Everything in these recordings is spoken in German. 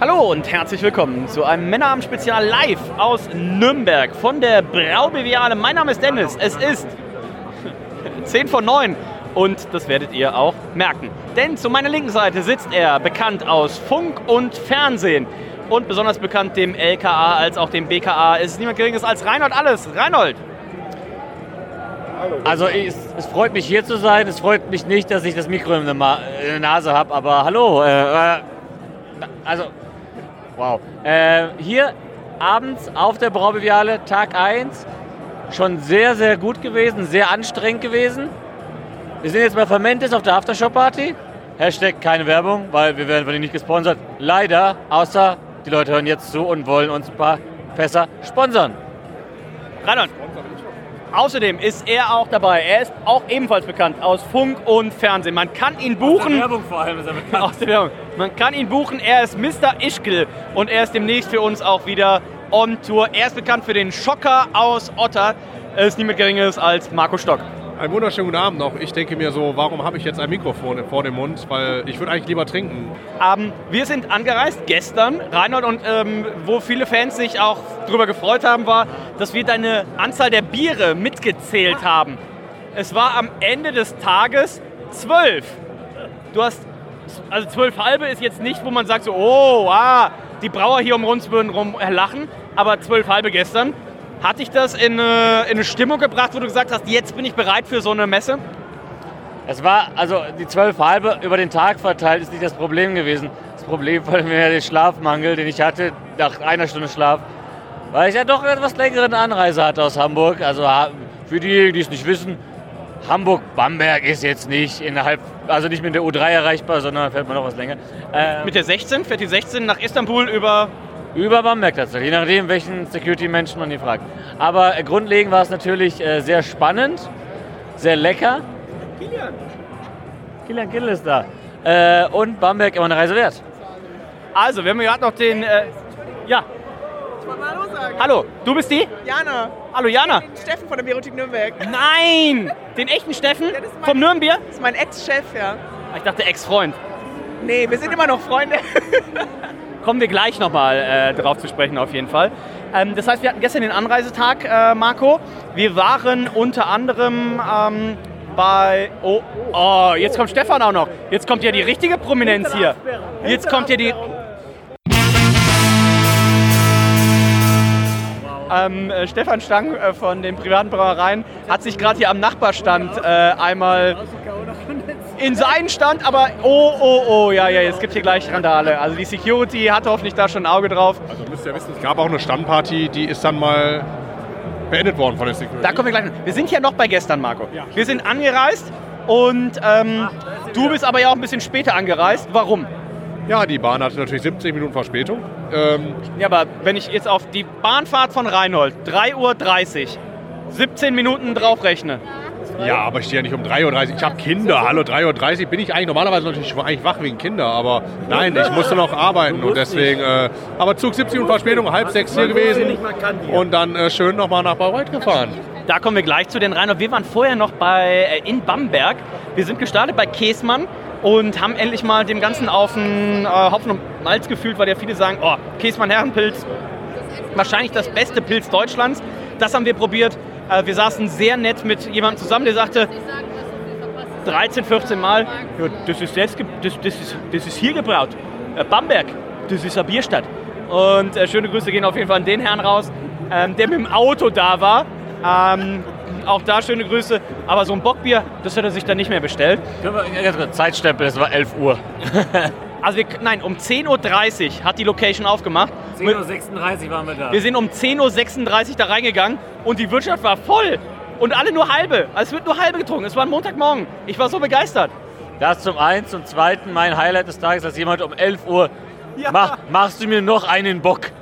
Hallo und herzlich willkommen zu einem Männerabend-Spezial live aus Nürnberg von der Braubeviale. Mein Name ist Dennis. Es ist 10 von 9 und das werdet ihr auch merken. Denn zu meiner linken Seite sitzt er, bekannt aus Funk und Fernsehen und besonders bekannt dem LKA als auch dem BKA. Es ist niemand Geringeres als Reinhold Alles. Reinhold! Also ich, es freut mich hier zu sein. Es freut mich nicht, dass ich das Mikro in der, Ma in der Nase habe. Aber hallo. Äh, äh, also wow. Äh, hier abends auf der Braubeviale, Tag 1. Schon sehr, sehr gut gewesen, sehr anstrengend gewesen. Wir sind jetzt bei Fermentes auf der Aftershow-Party. Hashtag keine Werbung, weil wir werden von ihnen nicht gesponsert. Leider, außer die Leute hören jetzt zu und wollen uns ein paar Fässer sponsern. Reinhold! Außerdem ist er auch dabei. Er ist auch ebenfalls bekannt aus Funk und Fernsehen. Man kann ihn buchen. Aus der Werbung vor allem ist er bekannt. Aus der Werbung. Man kann ihn buchen. Er ist Mr. Ischkel und er ist demnächst für uns auch wieder on Tour. Er ist bekannt für den Schocker aus Otter. Er ist niemand Geringeres als Marco Stock. Einen wunderschönen guten Abend noch. Ich denke mir so, warum habe ich jetzt ein Mikrofon vor dem Mund? Weil ich würde eigentlich lieber trinken. Ähm, wir sind angereist gestern, Reinhold, und ähm, wo viele Fans sich auch darüber gefreut haben, war, dass wir deine Anzahl der Biere mitgezählt haben. Es war am Ende des Tages zwölf. Du hast, also zwölf halbe ist jetzt nicht, wo man sagt so, oh, ah, die Brauer hier um uns würden rum lachen, aber zwölf halbe gestern. Hat dich das in eine, in eine Stimmung gebracht, wo du gesagt hast, jetzt bin ich bereit für so eine Messe? Es war, also die zwölf halbe über den Tag verteilt ist nicht das Problem gewesen. Das Problem war mir der Schlafmangel, den ich hatte nach einer Stunde Schlaf, weil ich ja doch eine etwas längere Anreise hatte aus Hamburg. Also für die, die es nicht wissen, Hamburg-Bamberg ist jetzt nicht innerhalb, also nicht mit der U3 erreichbar, sondern fährt man noch was länger. Äh, mit der 16 fährt die 16 nach Istanbul über über Bamberg tatsächlich, je nachdem, welchen Security-Menschen man hier fragt. Aber äh, grundlegend war es natürlich äh, sehr spannend, sehr lecker. Kilian. Kilian Kittel ist da. Äh, und Bamberg immer eine Reise wert. Also, wir haben gerade noch den. Äh, ja. Ich wollte mal Hallo sagen. Hallo, du bist die? Jana. Hallo, Jana. Den Steffen von der Biotik Nürnberg. Nein! Den echten Steffen? Ja, mein- vom Nürnbier? Das ist mein Ex-Chef, ja. Ich dachte Ex-Freund. Nee, wir sind immer noch Freunde. Kommen wir gleich nochmal äh, drauf zu sprechen, auf jeden Fall. Ähm, das heißt, wir hatten gestern den Anreisetag, äh, Marco. Wir waren unter anderem ähm, bei. Oh, oh, jetzt kommt Stefan auch noch. Jetzt kommt ja die richtige Prominenz hier. Jetzt kommt ja die. Ähm, äh, Stefan Stang äh, von den privaten Brauereien hat sich gerade hier am Nachbarstand äh, einmal in seinen Stand, aber oh, oh, oh, ja, ja, es gibt hier gleich Randale. Also die Security hat hoffentlich da schon ein Auge drauf. Also müsst ihr wissen, es gab auch eine Standparty, die ist dann mal beendet worden von der Security. Da kommen wir gleich. Wir sind ja noch bei gestern, Marco. Wir sind angereist und ähm, du bist aber ja auch ein bisschen später angereist. Warum? Ja, die Bahn hatte natürlich 70 Minuten Verspätung. Ähm, Ja, aber wenn ich jetzt auf die Bahnfahrt von Reinhold, 3.30 Uhr, 17 Minuten draufrechne. Ja, aber ich stehe ja nicht um 3.30 Uhr. Ich habe Kinder. Hallo, 3.30 Uhr bin ich eigentlich normalerweise natürlich eigentlich wach wegen Kinder. Aber nein, ich musste noch arbeiten und deswegen. Äh, aber Zug 70 Minuten Verspätung, halb sechs hier gewesen. Und dann äh, schön nochmal nach Bayreuth gefahren. Da kommen wir gleich zu den Reinhold. Wir waren vorher noch bei, äh, in Bamberg. Wir sind gestartet bei Käsmann und haben endlich mal dem Ganzen auf den äh, Hopfen und Malz gefühlt, weil ja viele sagen, oh, Käsmann Herrenpilz, wahrscheinlich das beste Pilz Deutschlands. Das haben wir probiert. Äh, wir saßen sehr nett mit jemandem zusammen, der sagte, 13, 14 Mal, ja, das, ist ge- das, das, ist, das ist hier gebraut. Äh, Bamberg, das ist eine Bierstadt. Und äh, schöne Grüße gehen auf jeden Fall an den Herrn raus, ähm, der mit dem Auto da war. Ähm, auch da schöne Grüße. Aber so ein Bockbier, das hat er sich dann nicht mehr bestellt. Zeitstempel, es war 11 Uhr. Also wir, nein, um 10.30 Uhr hat die Location aufgemacht. 10.36 Uhr waren wir da. Wir sind um 10.36 Uhr da reingegangen und die Wirtschaft war voll. Und alle nur halbe. Also es wird nur halbe getrunken. Es war ein Montagmorgen. Ich war so begeistert. Das zum einen. Zum zweiten, mein Highlight des Tages, dass jemand um 11 Uhr Mach, machst du mir noch einen Bock?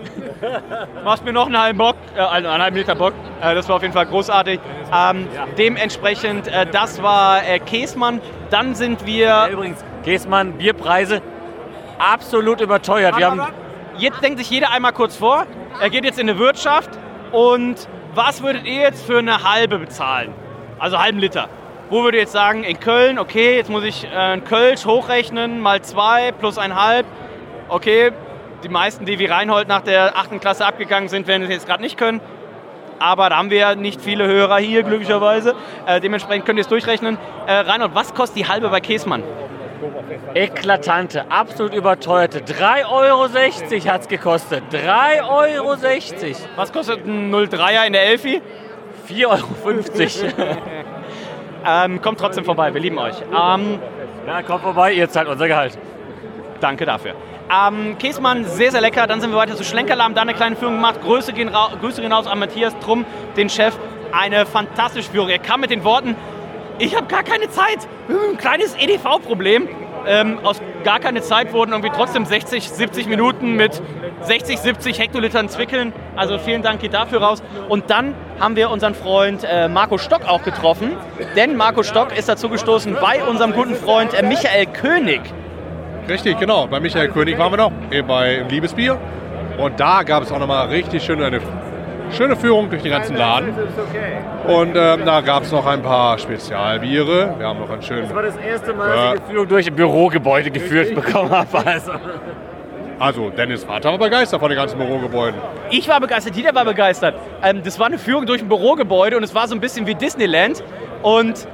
Machst mir noch einen halben Bock, äh, einen, einen halben Liter Bock. Äh, das war auf jeden Fall großartig. Ähm, Dementsprechend, äh, das war äh, Käsmann. Dann sind wir. Übrigens, Käsmann, Bierpreise absolut überteuert. Wir haben Jetzt denkt sich jeder einmal kurz vor. Er geht jetzt in eine Wirtschaft und was würdet ihr jetzt für eine halbe bezahlen? Also halben Liter. Wo würdet ihr jetzt sagen, in Köln, okay, jetzt muss ich äh, einen Kölsch hochrechnen, mal zwei plus ein halb. Okay, die meisten, die wie Reinhold nach der 8. Klasse abgegangen sind, werden es jetzt gerade nicht können. Aber da haben wir ja nicht viele Hörer hier, glücklicherweise. Äh, dementsprechend könnt ihr es durchrechnen. Äh, Reinhold, was kostet die halbe bei Käsmann? Eklatante, absolut überteuerte. 3,60 Euro hat es gekostet. 3,60 Euro. Was kostet ein 03er in der Elfi? 4,50 Euro. Ähm, kommt trotzdem vorbei, wir lieben euch. Ähm, ja, kommt vorbei, ihr zahlt unser Gehalt. Danke dafür. Ähm, Käsmann, sehr, sehr lecker. Dann sind wir weiter zu Schlenkerlahm, da eine kleine Führung gemacht. Grüße gehen, Grüße gehen raus an Matthias Trumm, den Chef. Eine fantastische Führung. Er kam mit den Worten, ich habe gar keine Zeit. Ein kleines EDV-Problem. Ähm, aus gar keine Zeit wurden irgendwie trotzdem 60, 70 Minuten mit 60, 70 Hektolitern Zwickeln. Also vielen Dank geht dafür raus. Und dann haben wir unseren Freund äh, Marco Stock auch getroffen. Denn Marco Stock ist dazu gestoßen bei unserem guten Freund äh, Michael König. Richtig, genau. Bei Michael König waren wir noch, bei Liebesbier. Und da gab es auch nochmal richtig schön eine schöne Führung durch den ganzen Laden. Und ähm, da gab es noch ein paar Spezialbiere. Wir haben noch einen schönen. Das war das erste Mal, dass ich die Führung durch ein Bürogebäude geführt bekommen habe. Also. Also Dennis Vater war begeistert von den ganzen Bürogebäuden. Ich war begeistert, jeder war begeistert. Ähm, das war eine Führung durch ein Bürogebäude und es war so ein bisschen wie Disneyland. Und.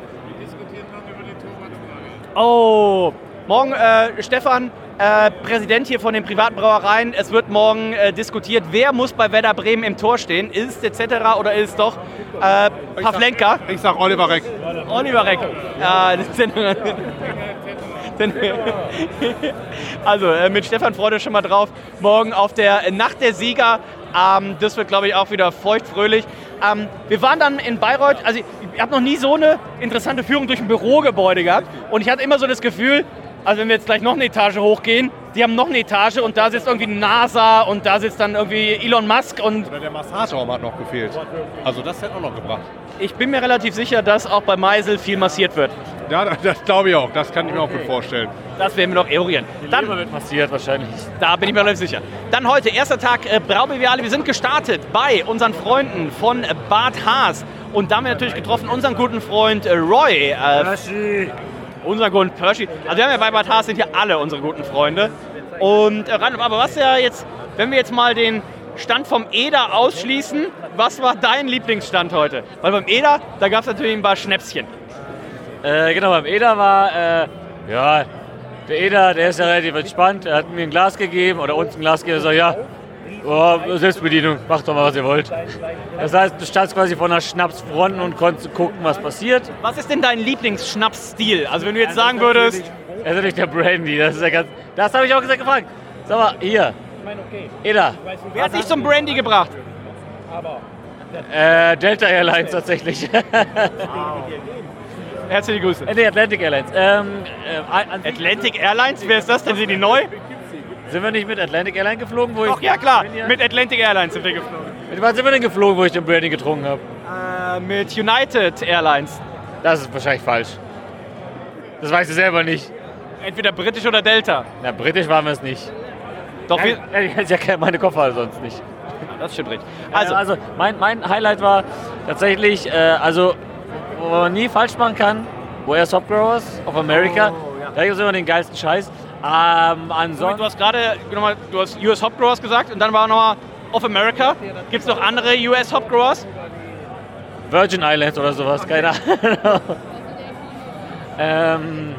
Oh, morgen, äh, Stefan, äh, Präsident hier von den privaten Brauereien. Es wird morgen äh, diskutiert, wer muss bei Werder Bremen im Tor stehen. Ist etc. oder ist doch äh, Pavlenka? Ich sag Oliver Reck. Oliver Reck. Also äh, mit Stefan Freude schon mal drauf. Morgen auf der Nacht der Sieger. Ähm, das wird, glaube ich, auch wieder feuchtfröhlich. Ähm, wir waren dann in Bayreuth. Also ich habe noch nie so eine interessante Führung durch ein Bürogebäude gehabt. Und ich hatte immer so das Gefühl, also wenn wir jetzt gleich noch eine Etage hochgehen, die haben noch eine Etage und da sitzt irgendwie NASA und da sitzt dann irgendwie Elon Musk und Oder der Massageraum hat noch gefehlt. Also das hätte auch noch gebracht. ich bin mir relativ sicher, dass auch bei Meisel viel massiert wird. Ja, das, das glaube ich auch. Das kann ich mir auch gut vorstellen. Das werden wir noch eruieren. Dann wird passiert wahrscheinlich. Da bin ich mir relativ sicher. Dann heute, erster Tag äh, Braubeviale. Wir sind gestartet bei unseren Freunden von Bad Haas. Und da haben wir natürlich getroffen unseren guten Freund äh, Roy. Äh, unseren guten Percy. Also wir haben ja bei Haas sind ja alle unsere guten Freunde. Und äh, aber was ja jetzt, wenn wir jetzt mal den Stand vom Eder ausschließen, was war dein Lieblingsstand heute? Weil beim Eder, da gab es natürlich ein paar Schnäpschen. Äh, genau, beim Eder war, äh, ja, der Eder, der ist ja relativ entspannt. Er hat mir ein Glas gegeben oder uns ein Glas gegeben. Sagt, ja, oh, Selbstbedienung, macht doch mal, was ihr wollt. Das heißt, du standst quasi vor einer Schnapsfront und konntest gucken, was passiert. Was ist denn dein Lieblingsschnapsstil? Also wenn du jetzt sagen würdest, Er ist natürlich der Brandy, das ist ja ganz. Das habe ich auch gesagt gefragt. Sag mal, hier. Eder. wer hat dich zum Brandy gebracht? Äh, Delta Airlines tatsächlich. Herzliche Grüße. äh, nee, Atlantic Airlines. Ähm, äh, an, Atlantic Airlines, wer ist das denn? Sind die neu? Sind wir nicht mit Atlantic Airlines geflogen? Wo Doch, ich, ja klar, mit Atlantic Airlines sind wir geflogen. Mit wann sind wir denn geflogen, wo ich den Brandy getrunken habe? Äh, mit United Airlines. Das ist wahrscheinlich falsch. Das weißt du selber nicht. Entweder britisch oder Delta. Na, britisch waren wir es nicht. Doch, wir, Ja, ich hätte ja keine- meine Koffer sonst nicht. das stimmt richtig. Also, Also, mein, mein Highlight war tatsächlich, äh, also wo man nie falsch machen kann, US Hop Growers of America. Da gibt es immer den geilsten Scheiß. Ähm, du ansonsten, hast gerade nochmal, du hast US Hop Growers gesagt und dann war nochmal of America. Gibt es noch andere US Hop Growers? Virgin Islands oder sowas, keine Ahnung. ähm,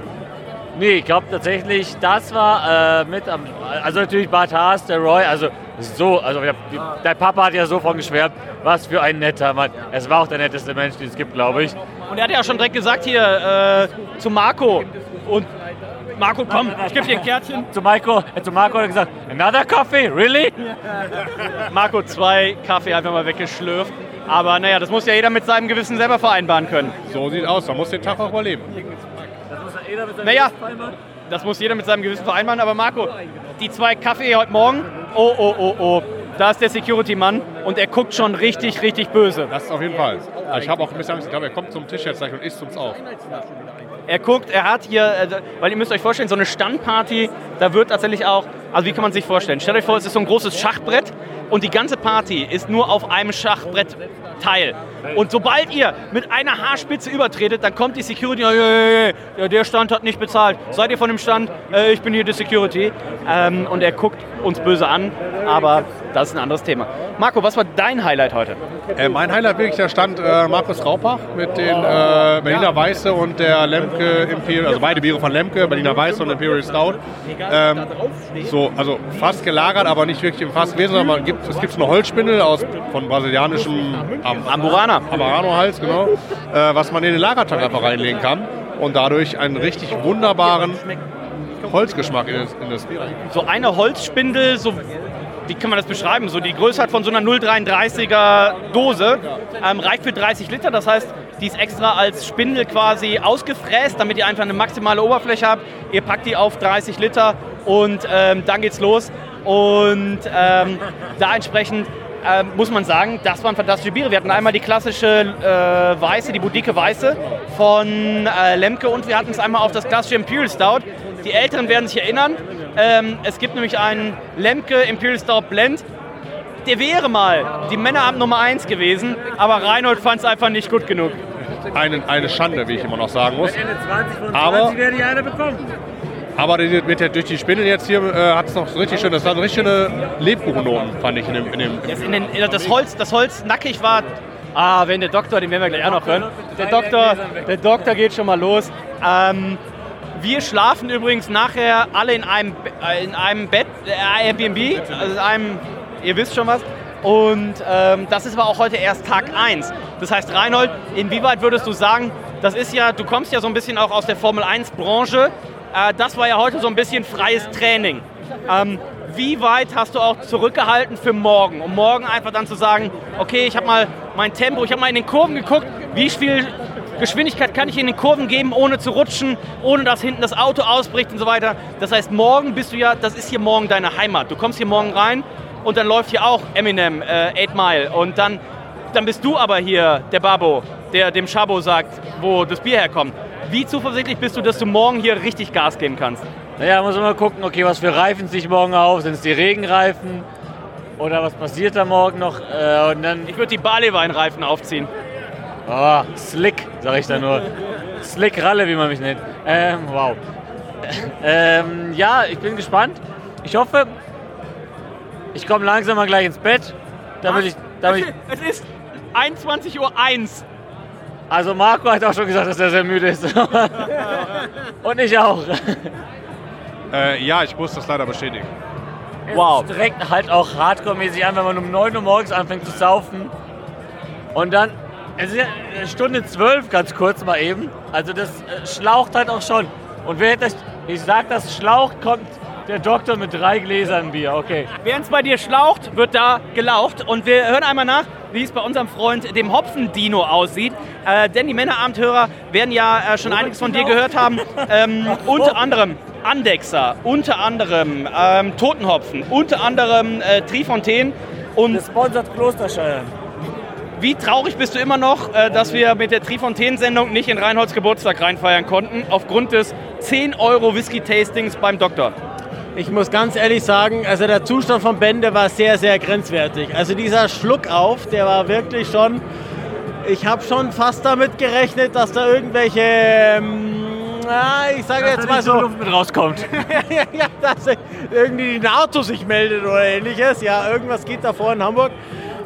nee, ich glaube tatsächlich, das war äh, mit am, also natürlich Bart Haas, der Roy, also so, also der Papa hat ja so von geschwärmt, was für ein netter Mann. Es war auch der netteste Mensch, den es gibt, glaube ich. Und er hat ja auch schon direkt gesagt hier äh, zu Marco. Und Marco, komm, ich gebe dir ein Kärtchen. Zu Marco, äh, zu Marco hat er gesagt, another coffee, really? Marco zwei Kaffee einfach mal weggeschlürft. Aber naja, das muss ja jeder mit seinem Gewissen selber vereinbaren können. So sieht aus. Man muss den Tag auch überleben. Das muss ja jeder mit seinem Naja. das muss jeder mit seinem Gewissen vereinbaren. Aber Marco, die zwei Kaffee heute Morgen, oh, oh, oh, oh, da ist der Security-Mann und er guckt schon richtig, richtig böse. Das auf jeden Fall. Ich habe auch ein bisschen Angst. Ich glaube, er kommt zum Tisch jetzt gleich und isst uns auf. Er guckt, er hat hier, äh, weil ihr müsst euch vorstellen, so eine Standparty, da wird tatsächlich auch, also wie kann man sich vorstellen? Stellt euch vor, es ist so ein großes Schachbrett und die ganze Party ist nur auf einem Schachbrett Teil. Und sobald ihr mit einer Haarspitze übertretet, dann kommt die Security, ja, der Stand hat nicht bezahlt. Seid ihr von dem Stand? Äh, ich bin hier die Security. Ähm, und er guckt uns böse an, aber das ist ein anderes Thema. Marco, was war dein Highlight heute? Äh, mein Highlight wirklich der Stand äh, Markus Raupach mit den äh, Berliner Weiße und der Lemke Imperial, also beide Biere von Lemke, Berliner Weiße und Imperial Stout. Ähm, so, also fast gelagert, aber nicht wirklich im Fass gewesen, sondern gibt, es gibt eine Holzspindel aus, von brasilianischem Am Amburana. Amburano-Hals, genau, äh, was man in den Lagertank einfach reinlegen kann und dadurch einen richtig wunderbaren Holzgeschmack in das, in das Bier. So eine Holzspindel, so wie kann man das beschreiben? So die Größe hat von so einer 0,33er Dose, ähm, reicht für 30 Liter. Das heißt, die ist extra als Spindel quasi ausgefräst, damit ihr einfach eine maximale Oberfläche habt. Ihr packt die auf 30 Liter und ähm, dann geht's los. Und ähm, da entsprechend ähm, muss man sagen, das waren fantastische Biere. Wir hatten einmal die klassische äh, Weiße, die Boudique Weiße von äh, Lemke und wir hatten es einmal auf das klassische Imperial Stout. Die Älteren werden sich erinnern. Ähm, es gibt nämlich einen Lemke Imperial Stout Blend. Der wäre mal die Männerabend Nummer 1 gewesen, aber Reinhold fand es einfach nicht gut genug. Eine, eine Schande, wie ich immer noch sagen muss. Ende 20 von 20 Aber- werde ich eine bekommen. Aber mit der, durch die Spindel jetzt hier äh, hat es noch richtig schön, das waren richtig schöne Lebkuchennoten, fand ich in dem, in dem Das, in den, das, Holz, das Holz nackig war. Ah, wenn der Doktor, den werden wir gleich auch noch hören. Der Doktor, der Doktor geht schon mal los. Ähm, wir schlafen übrigens nachher alle in einem, äh, in einem Bett, äh, Airbnb, also in einem, ihr wisst schon was. Und ähm, das ist aber auch heute erst Tag 1. Das heißt, Reinhold, inwieweit würdest du sagen, das ist ja, du kommst ja so ein bisschen auch aus der Formel 1-Branche. Äh, das war ja heute so ein bisschen freies Training. Ähm, wie weit hast du auch zurückgehalten für morgen, um morgen einfach dann zu sagen, okay, ich habe mal mein Tempo, ich habe mal in den Kurven geguckt, wie viel Geschwindigkeit kann ich in den Kurven geben, ohne zu rutschen, ohne dass hinten das Auto ausbricht und so weiter. Das heißt, morgen bist du ja, das ist hier morgen deine Heimat. Du kommst hier morgen rein und dann läuft hier auch Eminem, äh, 8 Mile und dann, dann bist du aber hier der Babo, der dem Schabo sagt, wo das Bier herkommt. Wie zuversichtlich bist du, dass du morgen hier richtig Gas geben kannst? Naja, muss man mal gucken, okay, was für Reifen ziehe ich morgen auf? Sind es die Regenreifen? Oder was passiert da morgen noch? Äh, und dann, Ich würde die Barley-Weinreifen aufziehen. oh, Slick, sag ich da nur. Slick Ralle, wie man mich nennt. Ähm, wow. ähm, ja, ich bin gespannt. Ich hoffe, ich komme langsam mal gleich ins Bett. Damit ich, damit Es ist 21.01 Uhr. Also Marco hat auch schon gesagt, dass er sehr müde ist. und ich auch. Äh, ja, ich muss das leider bestätigen. Wow. Es direkt halt auch hardcore-mäßig an, wenn man um 9 Uhr morgens anfängt zu saufen. Und dann, es ist ja eine Stunde 12 ganz kurz mal eben. Also das äh, schlaucht halt auch schon. Und wer hätte das, ich sag, das schlaucht, kommt der Doktor mit drei Gläsern Bier. Okay. Während es bei dir schlaucht, wird da gelaucht. Und wir hören einmal nach, wie es bei unserem Freund, dem Hopfendino, aussieht. Äh, denn die Männerabendhörer werden ja äh, schon einiges von dir gehört haben. Ähm, unter anderem Andexer, unter anderem ähm, Totenhopfen, unter anderem äh, Trifontaine. Und sponsert Klosterscheuern. wie traurig bist du immer noch, äh, dass wir mit der Trifontaine-Sendung nicht in Reinholds Geburtstag reinfeiern konnten, aufgrund des 10 Euro Whisky-Tastings beim Doktor? Ich muss ganz ehrlich sagen, also der Zustand von Bände war sehr, sehr grenzwertig. Also dieser Schluck auf, der war wirklich schon. Ich habe schon fast damit gerechnet, dass da irgendwelche, ähm, ich sage jetzt mal so, Luft mit rauskommt. ja, ja, dass irgendwie die NATO sich meldet oder ähnliches. Ja, irgendwas geht da vor in Hamburg.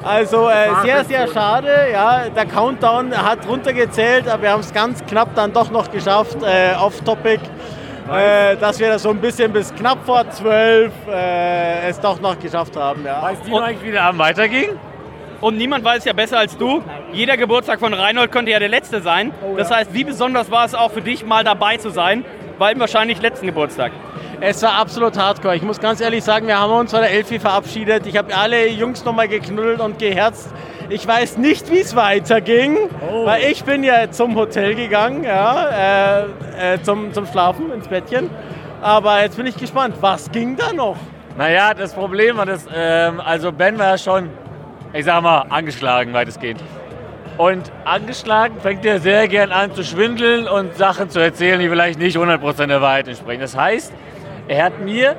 Also äh, sehr, sehr schade. Ja, der Countdown hat runtergezählt, aber wir haben es ganz knapp dann doch noch geschafft, äh, off-topic, äh, dass wir das so ein bisschen bis knapp vor zwölf äh, es doch noch geschafft haben. Ja. Weißt du eigentlich, wie der Abend weiterging? Und niemand weiß ja besser als du. Jeder Geburtstag von Reinhold könnte ja der letzte sein. Das heißt, wie besonders war es auch für dich, mal dabei zu sein? Beim wahrscheinlich letzten Geburtstag. Es war absolut hardcore. Ich muss ganz ehrlich sagen, wir haben uns von der Elfi verabschiedet. Ich habe alle Jungs nochmal geknuddelt und geherzt. Ich weiß nicht, wie es weiterging, weil ich bin ja zum Hotel gegangen, ja, äh, äh, zum, zum Schlafen ins Bettchen. Aber jetzt bin ich gespannt, was ging da noch? Naja, das Problem war, dass, ähm, also Ben war ja schon, ich sag mal, angeschlagen weitestgehend. Und angeschlagen fängt er sehr gern an zu schwindeln und Sachen zu erzählen, die vielleicht nicht 100% der Wahrheit entsprechen. Das heißt, er hat mir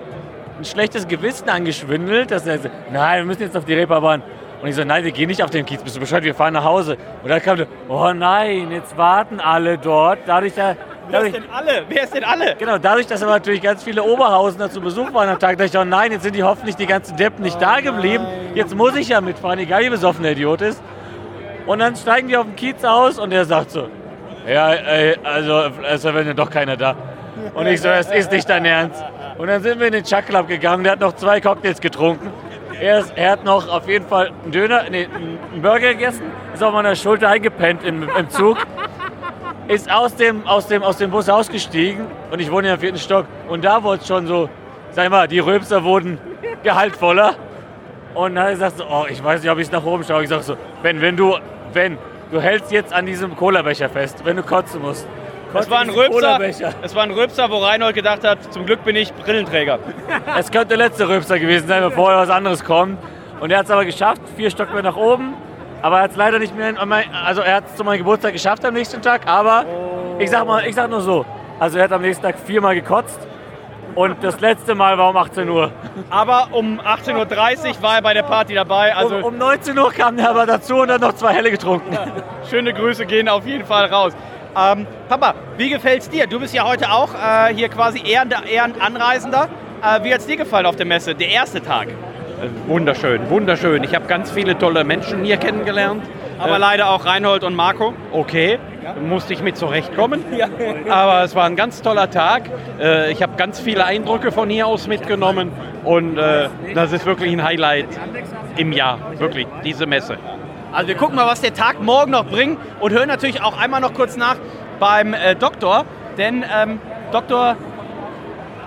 ein schlechtes Gewissen angeschwindelt, dass er sagt, nein, wir müssen jetzt auf die Reeperbahn. Und ich so, nein, wir gehen nicht auf den Kiez, bist du Bescheid, wir fahren nach Hause. Und dann kam der, oh nein, jetzt warten alle dort. Dadurch, da, Wer dadurch, ist denn alle? Wer ist denn alle? Genau, dadurch, dass aber natürlich ganz viele Oberhausener zu Besuch waren am Tag, dachte ich, oh nein, jetzt sind die hoffentlich die ganzen Deppen nicht da geblieben. Jetzt muss ich ja mitfahren, egal wie besoffen der Idiot ist. Und dann steigen die auf den Kiez aus und er sagt so, ja, ey, also es ist ja doch keiner da. Und ich so, das ist nicht dein Ernst. Und dann sind wir in den Chuck Club gegangen, der hat noch zwei Cocktails getrunken. Er, ist, er hat noch auf jeden Fall einen Döner, nee, einen Burger gegessen, ist auf meiner Schulter eingepennt im, im Zug, ist aus dem, aus, dem, aus dem Bus ausgestiegen und ich wohne ja im vierten Stock und da wurde es schon so, sag mal, die Röpser wurden gehaltvoller. Und dann hat gesagt so, oh, ich weiß nicht, ob ich nach oben schaue. Ich sag so, Ben, wenn du, wenn, du hältst jetzt an diesem Cola-Becher fest, wenn du kotzen musst. Es war, ein Röpser, es war ein Röpser, wo Reinhold gedacht hat, zum Glück bin ich Brillenträger. Es könnte der letzte Röpser gewesen sein, bevor was anderes kommt. Und er hat es aber geschafft, vier Stockwerke nach oben. Aber er hat es leider nicht mehr, also er hat es zu meinem Geburtstag geschafft am nächsten Tag. Aber ich sag mal, ich sag nur so, also er hat am nächsten Tag viermal gekotzt. Und das letzte Mal war um 18 Uhr. Aber um 18.30 Uhr war er bei der Party dabei. Also um, um 19 Uhr kam er aber dazu und hat noch zwei Helle getrunken. schöne Grüße gehen auf jeden Fall raus. Ähm, Papa, wie gefällt's dir? Du bist ja heute auch äh, hier quasi Ehren, Ehrenanreisender. Äh, wie hat's dir gefallen auf der Messe, der erste Tag? Wunderschön, wunderschön. Ich habe ganz viele tolle Menschen hier kennengelernt. Aber Äh, leider auch Reinhold und Marco. Okay, musste ich mit zurechtkommen. Aber es war ein ganz toller Tag. Äh, Ich habe ganz viele Eindrücke von hier aus mitgenommen. Und äh, das ist wirklich ein Highlight im Jahr. Wirklich, diese Messe. Also wir gucken mal, was der Tag morgen noch bringt und hören natürlich auch einmal noch kurz nach beim äh, Doktor. Denn ähm, Doktor,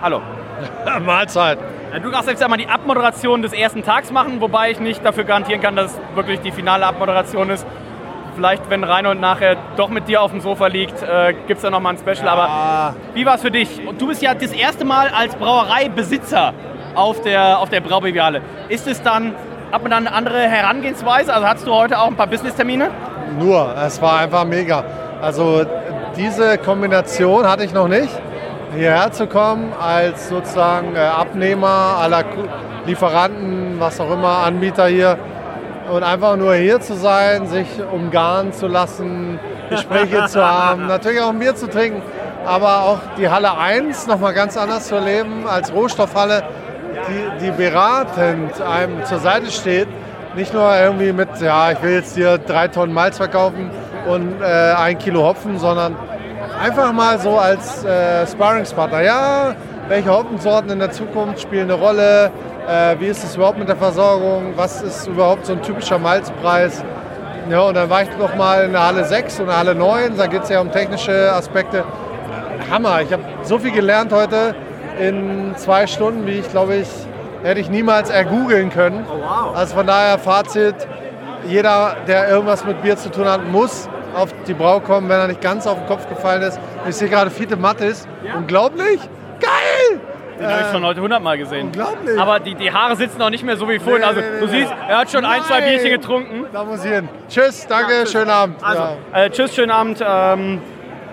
hallo. Mahlzeit. Äh, Du darfst jetzt einmal die Abmoderation des ersten Tags machen, wobei ich nicht dafür garantieren kann, dass es wirklich die finale Abmoderation ist. Vielleicht, wenn Reinhold nachher doch mit dir auf dem Sofa liegt, äh, gibt es da nochmal ein Special. Aber wie war es für dich? Du bist ja das erste Mal als Brauereibesitzer auf der, auf der Braubiviale. Ist es dann, hat man dann eine andere Herangehensweise? Also hattest du heute auch ein paar Business-Termine? Nur, es war einfach mega. Also diese Kombination hatte ich noch nicht. Hierher zu kommen als sozusagen äh, Abnehmer aller Lieferanten, was auch immer, Anbieter hier. Und einfach nur hier zu sein, sich umgarnen zu lassen, Gespräche zu haben, natürlich auch ein Bier zu trinken, aber auch die Halle 1 nochmal ganz anders zu erleben als Rohstoffhalle, die, die beratend einem zur Seite steht. Nicht nur irgendwie mit, ja, ich will jetzt hier drei Tonnen Malz verkaufen und äh, ein Kilo Hopfen, sondern einfach mal so als äh, Sparringspartner. Ja, welche Hopfensorten in der Zukunft spielen eine Rolle? Äh, wie ist es überhaupt mit der Versorgung? Was ist überhaupt so ein typischer Malzpreis? Ja, und dann war ich noch mal in der Halle 6 und der Halle 9. Da geht es ja um technische Aspekte. Hammer. Ich habe so viel gelernt heute in zwei Stunden, wie ich glaube ich, hätte ich niemals ergoogeln können. Also von daher Fazit, jeder, der irgendwas mit Bier zu tun hat, muss auf die Brau kommen, wenn er nicht ganz auf den Kopf gefallen ist. Ich sehe gerade Fiete Mattis. Unglaublich. Geil! Den habe ich schon heute 100 Mal gesehen. Unglaublich. Aber die, die Haare sitzen noch nicht mehr so wie vorhin. Nee, Also nee, nee, du siehst, er hat schon ein, zwei Nein. Bierchen getrunken. Da muss ich hin. Tschüss, danke, schönen Abend. Also, Ja. äh, tschüss, schönen Abend. Ähm,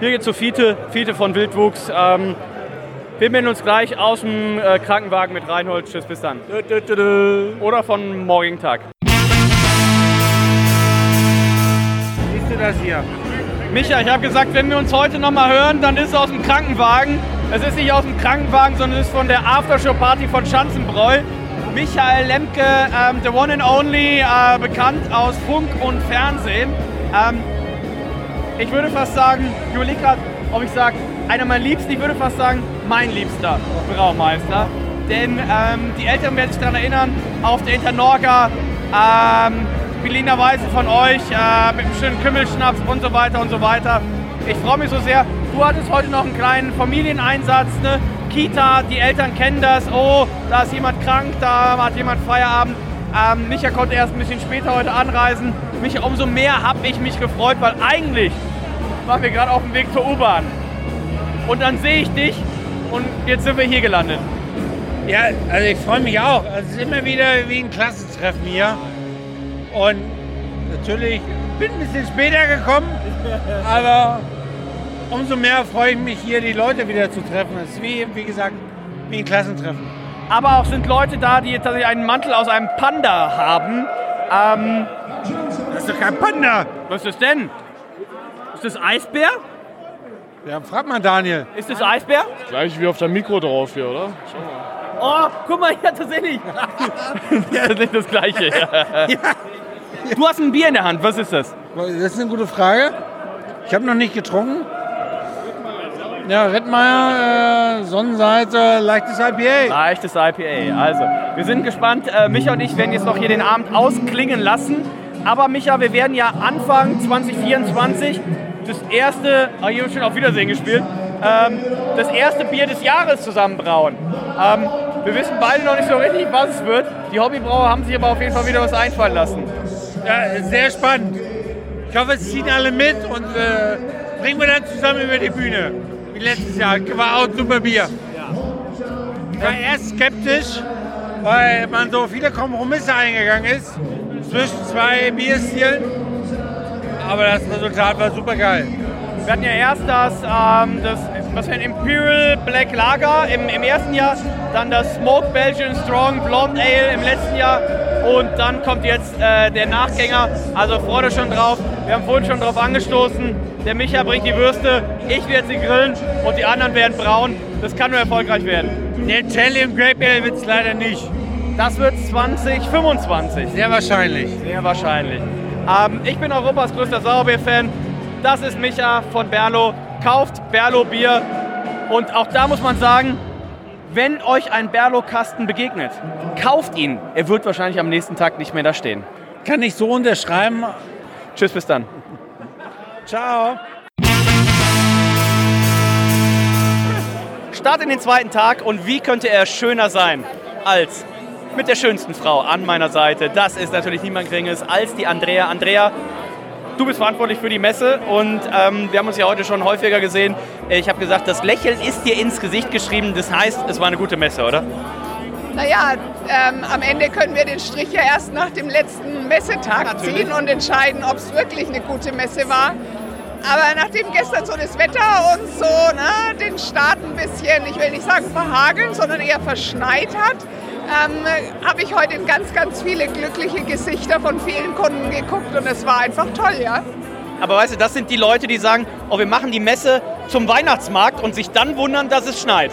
hier geht's zu Fiete, Fiete von Wildwuchs. Ähm, wir melden uns gleich aus dem äh, Krankenwagen mit Reinhold. Tschüss, bis dann. Oder von morgigen Tag. Siehst du das hier? Micha, ich habe gesagt, wenn wir uns heute noch mal hören, dann ist es aus dem Krankenwagen. Es ist nicht aus dem Krankenwagen, sondern es ist von der Aftershow-Party von Schanzenbräu. Michael Lemke, ähm, the one and only, äh, bekannt aus Funk und Fernsehen. Ähm, ich würde fast sagen, gerade, ob ich sage, einer meiner Liebsten, ich würde fast sagen, mein liebster Braumeister. Denn ähm, die Älteren werden sich daran erinnern, auf der Internorga, ähm, Berliner Weise von euch, äh, mit einem schönen Kümmelschnaps und so weiter und so weiter. Ich freue mich so sehr. Du hattest heute noch einen kleinen Familieneinsatz, ne? Kita, die Eltern kennen das. Oh, da ist jemand krank, da hat jemand Feierabend. Ähm, Micha konnte erst ein bisschen später heute anreisen. Micha, umso mehr habe ich mich gefreut, weil eigentlich waren wir gerade auf dem Weg zur U-Bahn. Und dann sehe ich dich und jetzt sind wir hier gelandet. Ja, also ich freue mich auch. Also es ist immer wieder wie ein Klassentreffen hier. Und natürlich bin ein bisschen später gekommen, aber umso mehr freue ich mich hier, die Leute wieder zu treffen. Es ist wie, wie gesagt, wie ein Klassentreffen. Aber auch sind Leute da, die tatsächlich einen Mantel aus einem Panda haben. Ähm, das ist doch kein Panda. Was ist das denn? Ist das Eisbär? Ja, frag mal Daniel. Ist das Eisbär? Gleich wie auf der Mikro drauf hier, oder? Schau mal. Oh, guck mal, ja, tatsächlich. das ist nicht das Gleiche. Ja. Du hast ein Bier in der Hand. Was ist das? Das ist eine gute Frage. Ich habe noch nicht getrunken. Ja, Rittmeier, äh, Sonnenseite, leichtes IPA. Leichtes IPA. Also, wir sind gespannt. Äh, Micha und ich werden jetzt noch hier den Abend ausklingen lassen. Aber Micha, wir werden ja Anfang 2024 das erste, ah, hier schon auf Wiedersehen gespielt, ähm, das erste Bier des Jahres zusammen brauen. Ähm, wir wissen beide noch nicht so richtig, was es wird. Die Hobbybrauer haben sich aber auf jeden Fall wieder was einfallen lassen. Ja, sehr spannend. Ich hoffe, es ziehen alle mit und äh, bringen wir dann zusammen über die Bühne. Wie letztes Jahr. War auch super Bier. Ich war erst skeptisch, weil man so viele Kompromisse eingegangen ist zwischen zwei Bierstilen. Aber das Resultat war super geil. Wir hatten ja erst das, ähm, das was ein Imperial Black Lager im, im ersten Jahr, dann das Smoke Belgian Strong Blonde Ale im letzten Jahr und dann kommt jetzt äh, der Nachgänger. Also freut euch schon drauf. Wir haben vorhin schon drauf angestoßen. Der Micha bringt die Würste, ich werde sie grillen und die anderen werden braun. Das kann nur erfolgreich werden. Der Italian Grape Ale wird es leider nicht. Das wird 2025. Sehr wahrscheinlich. Sehr wahrscheinlich. Ähm, ich bin Europas größter Sauerbier-Fan. Das ist Micha von Berlo. Kauft Berlo Bier. Und auch da muss man sagen, wenn euch ein Berlo-Kasten begegnet, kauft ihn. Er wird wahrscheinlich am nächsten Tag nicht mehr da stehen. Kann ich so unterschreiben. Tschüss, bis dann. Ciao. Start in den zweiten Tag und wie könnte er schöner sein als mit der schönsten Frau an meiner Seite. Das ist natürlich niemand Geringes als die Andrea. Andrea, du bist verantwortlich für die Messe und ähm, wir haben uns ja heute schon häufiger gesehen. Ich habe gesagt, das Lächeln ist dir ins Gesicht geschrieben. Das heißt, es war eine gute Messe, oder? Naja, ähm, am Ende können wir den Strich ja erst nach dem letzten Messetag Natürlich. ziehen und entscheiden, ob es wirklich eine gute Messe war. Aber nachdem gestern so das Wetter uns so ne, den Start ein bisschen, ich will nicht sagen verhageln, sondern eher verschneit hat, ähm, habe ich heute in ganz, ganz viele glückliche Gesichter von vielen Kunden geguckt und es war einfach toll, ja. Aber weißt du, das sind die Leute, die sagen, oh, wir machen die Messe zum Weihnachtsmarkt und sich dann wundern, dass es schneit.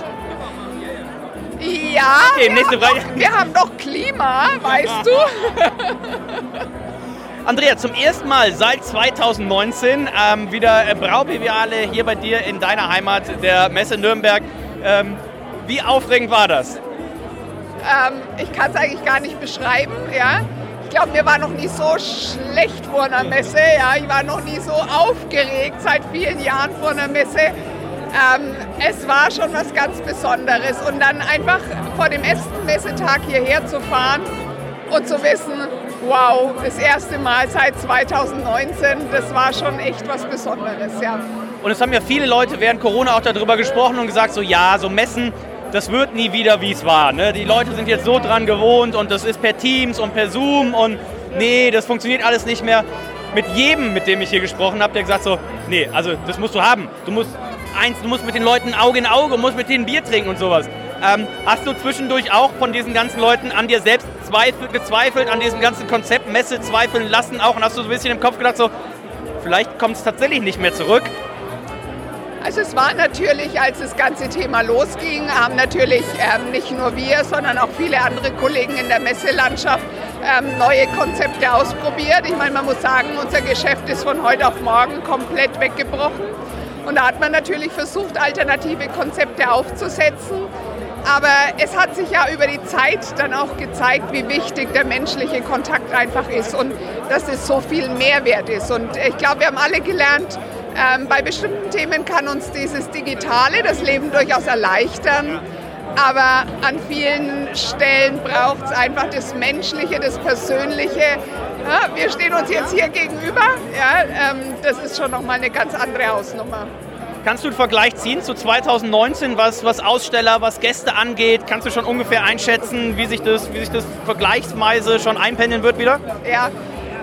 Ja, Okay, wir, haben doch, wir haben doch Klima, weißt du? Andrea, zum ersten Mal seit 2019 ähm, wieder äh, Braubiviale hier bei dir in deiner Heimat, der Messe Nürnberg. Ähm, wie aufregend war das? Ähm, ich kann es eigentlich gar nicht beschreiben, ja. Ich glaube, mir war noch nie so schlecht vor einer Messe, ja. Ich war noch nie so aufgeregt seit vielen Jahren vor einer Messe. Ähm, es war schon was ganz Besonderes und dann einfach vor dem ersten Messetag hierher zu fahren und zu wissen, wow, das erste Mal seit 2019, das war schon echt was Besonderes, ja. Und es haben ja viele Leute während Corona auch darüber gesprochen und gesagt, so ja, so Messen, das wird nie wieder, wie es war. Ne? Die Leute sind jetzt so dran gewohnt und das ist per Teams und per Zoom und nee, das funktioniert alles nicht mehr. Mit jedem, mit dem ich hier gesprochen habe, der gesagt so, nee, also das musst du haben. Du musst eins, du musst mit den Leuten Auge in Auge, musst mit denen Bier trinken und sowas. Ähm, hast du zwischendurch auch von diesen ganzen Leuten an dir selbst zweifel, gezweifelt, an diesem ganzen Konzept Messe zweifeln lassen auch und hast du so ein bisschen im Kopf gedacht so, vielleicht kommt es tatsächlich nicht mehr zurück? Also es war natürlich, als das ganze Thema losging, haben natürlich ähm, nicht nur wir, sondern auch viele andere Kollegen in der Messelandschaft ähm, neue Konzepte ausprobiert. Ich meine, man muss sagen, unser Geschäft ist von heute auf morgen komplett weggebrochen. Und da hat man natürlich versucht, alternative Konzepte aufzusetzen. Aber es hat sich ja über die Zeit dann auch gezeigt, wie wichtig der menschliche Kontakt einfach ist und dass es so viel Mehrwert ist. Und ich glaube, wir haben alle gelernt, ähm, bei bestimmten Themen kann uns dieses Digitale das Leben durchaus erleichtern. Aber an vielen Stellen braucht es einfach das Menschliche, das Persönliche. Ja, wir stehen uns jetzt hier gegenüber. Ja, ähm, das ist schon nochmal eine ganz andere Hausnummer. Kannst du einen Vergleich ziehen zu 2019, was, was Aussteller, was Gäste angeht? Kannst du schon ungefähr einschätzen, wie sich das, wie sich das vergleichsweise schon einpendeln wird wieder? Ja,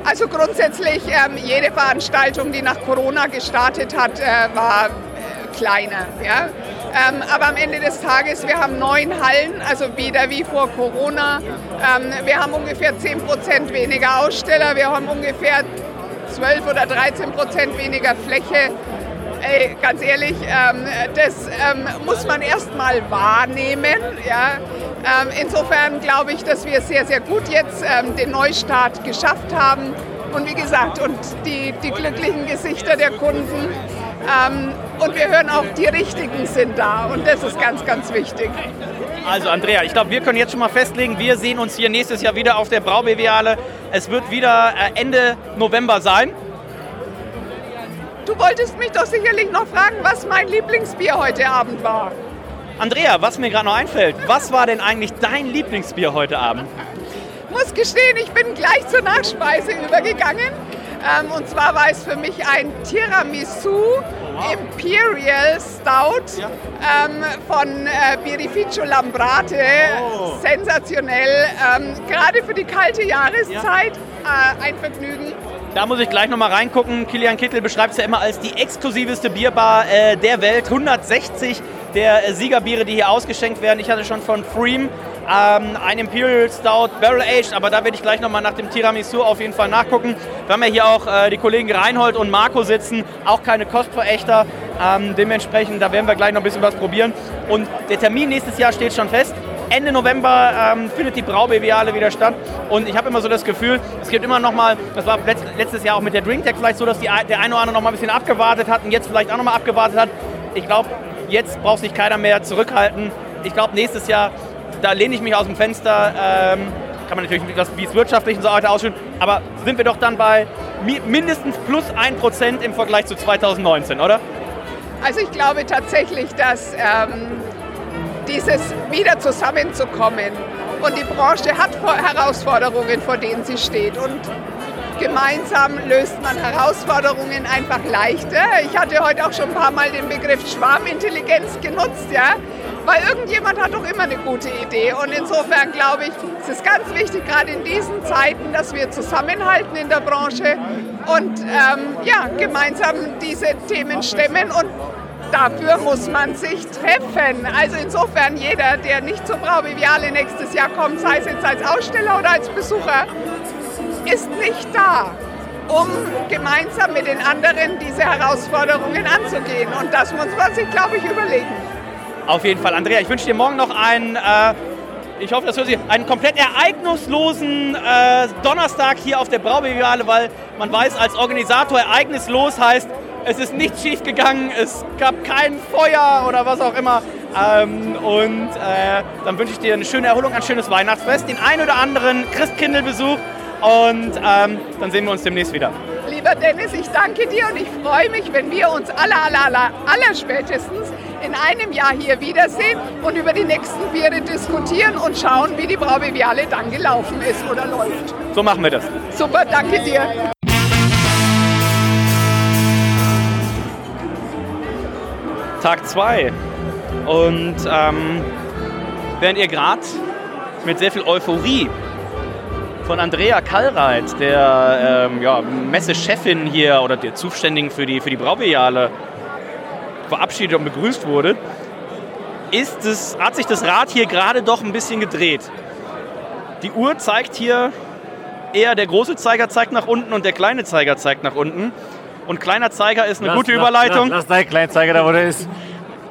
also grundsätzlich ähm, jede Veranstaltung, die nach Corona gestartet hat, äh, war äh, kleiner. Ja? Ähm, aber am Ende des Tages, wir haben neun Hallen, also wieder wie vor Corona. Ähm, wir haben ungefähr 10 Prozent weniger Aussteller, wir haben ungefähr 12 oder 13 Prozent weniger Fläche. Ey, ganz ehrlich, ähm, das ähm, muss man erst mal wahrnehmen. Ja? Ähm, insofern glaube ich, dass wir sehr, sehr gut jetzt ähm, den Neustart geschafft haben. Und wie gesagt, und die, die glücklichen Gesichter der Kunden. Ähm, und wir hören auch, die Richtigen sind da. Und das ist ganz, ganz wichtig. Also Andrea, ich glaube, wir können jetzt schon mal festlegen, wir sehen uns hier nächstes Jahr wieder auf der Braubeviale. Es wird wieder äh, Ende November sein. Du wolltest mich doch sicherlich noch fragen, was mein Lieblingsbier heute Abend war. Andrea, was mir gerade noch einfällt, was war denn eigentlich dein Lieblingsbier heute Abend? Muss gestehen, ich bin gleich zur Nachspeise übergegangen. Ähm, und zwar war es für mich ein Tiramisu Imperial Stout ähm, von äh, Birrificio Lambrate. Sensationell. Ähm, Gerade für die kalte Jahreszeit äh, ein Vergnügen. Da muss ich gleich nochmal reingucken. Kilian Kittel beschreibt es ja immer als die exklusiveste Bierbar äh, der Welt. 160 der äh, Siegerbiere, die hier ausgeschenkt werden. Ich hatte schon von Freem ähm, ein Imperial Stout Barrel Aged, aber da werde ich gleich nochmal nach dem Tiramisu auf jeden Fall nachgucken. Wir haben ja hier auch äh, die Kollegen Reinhold und Marco sitzen, auch keine Kostverächter. Ähm, dementsprechend, da werden wir gleich noch ein bisschen was probieren. Und der Termin nächstes Jahr steht schon fest. Ende November ähm, findet die Braubeviale wieder statt. Und ich habe immer so das Gefühl, es gibt immer noch mal, das war letztes Jahr auch mit der Drinktech vielleicht so, dass die, der eine oder andere noch mal ein bisschen abgewartet hat und jetzt vielleicht auch noch mal abgewartet hat. Ich glaube, jetzt braucht sich keiner mehr zurückhalten. Ich glaube, nächstes Jahr, da lehne ich mich aus dem Fenster. Ähm, kann man natürlich wie es wirtschaftlich und so weiter ausschaut, aber sind wir doch dann bei mi mindestens plus 1% im Vergleich zu 2019, oder? Also ich glaube tatsächlich, dass ähm, dieses wieder zusammenzukommen und die Branche hat Herausforderungen, vor denen sie steht und gemeinsam löst man Herausforderungen einfach leichter. Ich hatte heute auch schon ein paar Mal den Begriff Schwarmintelligenz genutzt, ja, weil irgendjemand hat doch immer eine gute Idee und insofern glaube ich, es ist ganz wichtig, gerade in diesen Zeiten, dass wir zusammenhalten in der Branche und ähm, ja, gemeinsam diese Themen stemmen und dafür muss man sich treffen. Also insofern jeder, der nicht zur Braubiviale nächstes Jahr kommt, sei es jetzt als Aussteller oder als Besucher, ist nicht da, um gemeinsam mit den anderen diese Herausforderungen anzugehen. Und das muss man sich, glaube ich, überlegen. Auf jeden Fall. Andrea, ich wünsche dir morgen noch einen, äh, ich hoffe, das hört sich, einen komplett ereignislosen äh, Donnerstag hier auf der Braubiviale, weil man weiß, als Organisator ereignislos heißt, es ist nichts schief gegangen, es gab kein Feuer oder was auch immer. Ähm, und äh, dann wünsche ich dir eine schöne Erholung, ein schönes Weihnachtsfest, den ein oder anderen Christkindlbesuch und ähm, dann sehen wir uns demnächst wieder. Lieber Dennis, ich danke dir und ich freue mich, wenn wir uns aller, aller, aller, aller spätestens in einem Jahr hier wiedersehen und über die nächsten Biere diskutieren und schauen, wie die Braubeviale dann gelaufen ist oder läuft. So machen wir das. Super, danke dir. Tag 2. Und ähm, während ihr gerade mit sehr viel Euphorie von Andrea Kallreit, der ähm, ja, Messechefin hier oder der Zuständigen für die, für die Braubeale, verabschiedet und begrüßt wurde, ist es, hat sich das Rad hier gerade doch ein bisschen gedreht. Die Uhr zeigt hier eher, der große Zeiger zeigt nach unten und der kleine Zeiger zeigt nach unten. Und kleiner Zeiger ist eine Lass- gute lass- Überleitung. lass- lass deinen kleinen Zeiger da, wo der ist.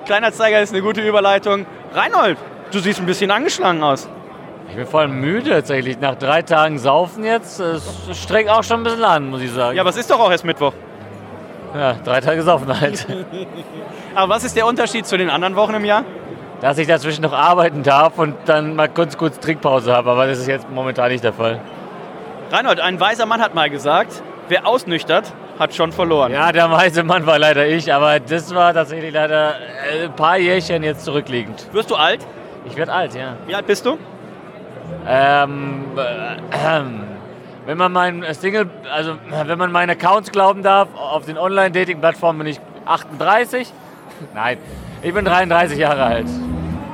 Kleiner Zeiger ist eine gute Überleitung. Reinhold, du siehst ein bisschen angeschlagen aus. Ich bin voll müde tatsächlich. Nach drei Tagen Saufen jetzt, es strengt auch schon ein bisschen an, muss ich sagen. Ja, aber es ist doch auch erst Mittwoch. Ja, drei Tage Saufen halt. Aber was ist der Unterschied zu den anderen Wochen im Jahr? Dass ich dazwischen noch arbeiten darf und dann mal kurz, kurz Trinkpause habe, aber das ist jetzt momentan nicht der Fall. Reinhold, ein weiser Mann hat mal gesagt, wer ausnüchtert, hat schon verloren. Ja, der weise Mann war leider ich, aber das war tatsächlich leider äh, ein paar Jährchen jetzt zurückliegend. Wirst du alt? Ich werde alt, ja. Wie alt bist du? Ähm, äh, wenn man meinen Single, also wenn man meinen Accounts glauben darf, auf den Online-Dating-Plattformen bin ich 38 Nein, ich bin 33 Jahre alt.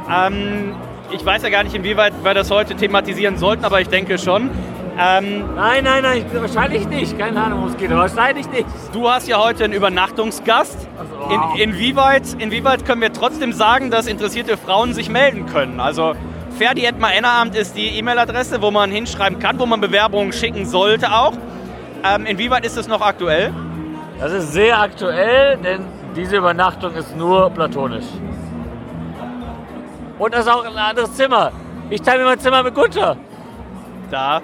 Ähm, ich weiß ja gar nicht, inwieweit wir das heute thematisieren sollten, aber ich denke schon. Ähm, nein, nein, nein, wahrscheinlich nicht. Keine Ahnung, worum es geht. Wahrscheinlich nicht. Du hast ja heute einen Übernachtungsgast. In, inwieweit, inwieweit können wir trotzdem sagen, dass interessierte Frauen sich melden können? Also ferdi.maenneramt ist die E-Mail-Adresse, wo man hinschreiben kann, wo man Bewerbungen schicken sollte auch. Ähm, inwieweit ist das noch aktuell? Das ist sehr aktuell, denn diese Übernachtung ist nur platonisch. Und das ist auch ein anderes Zimmer. Ich teile mir mein Zimmer mit Gunther. Da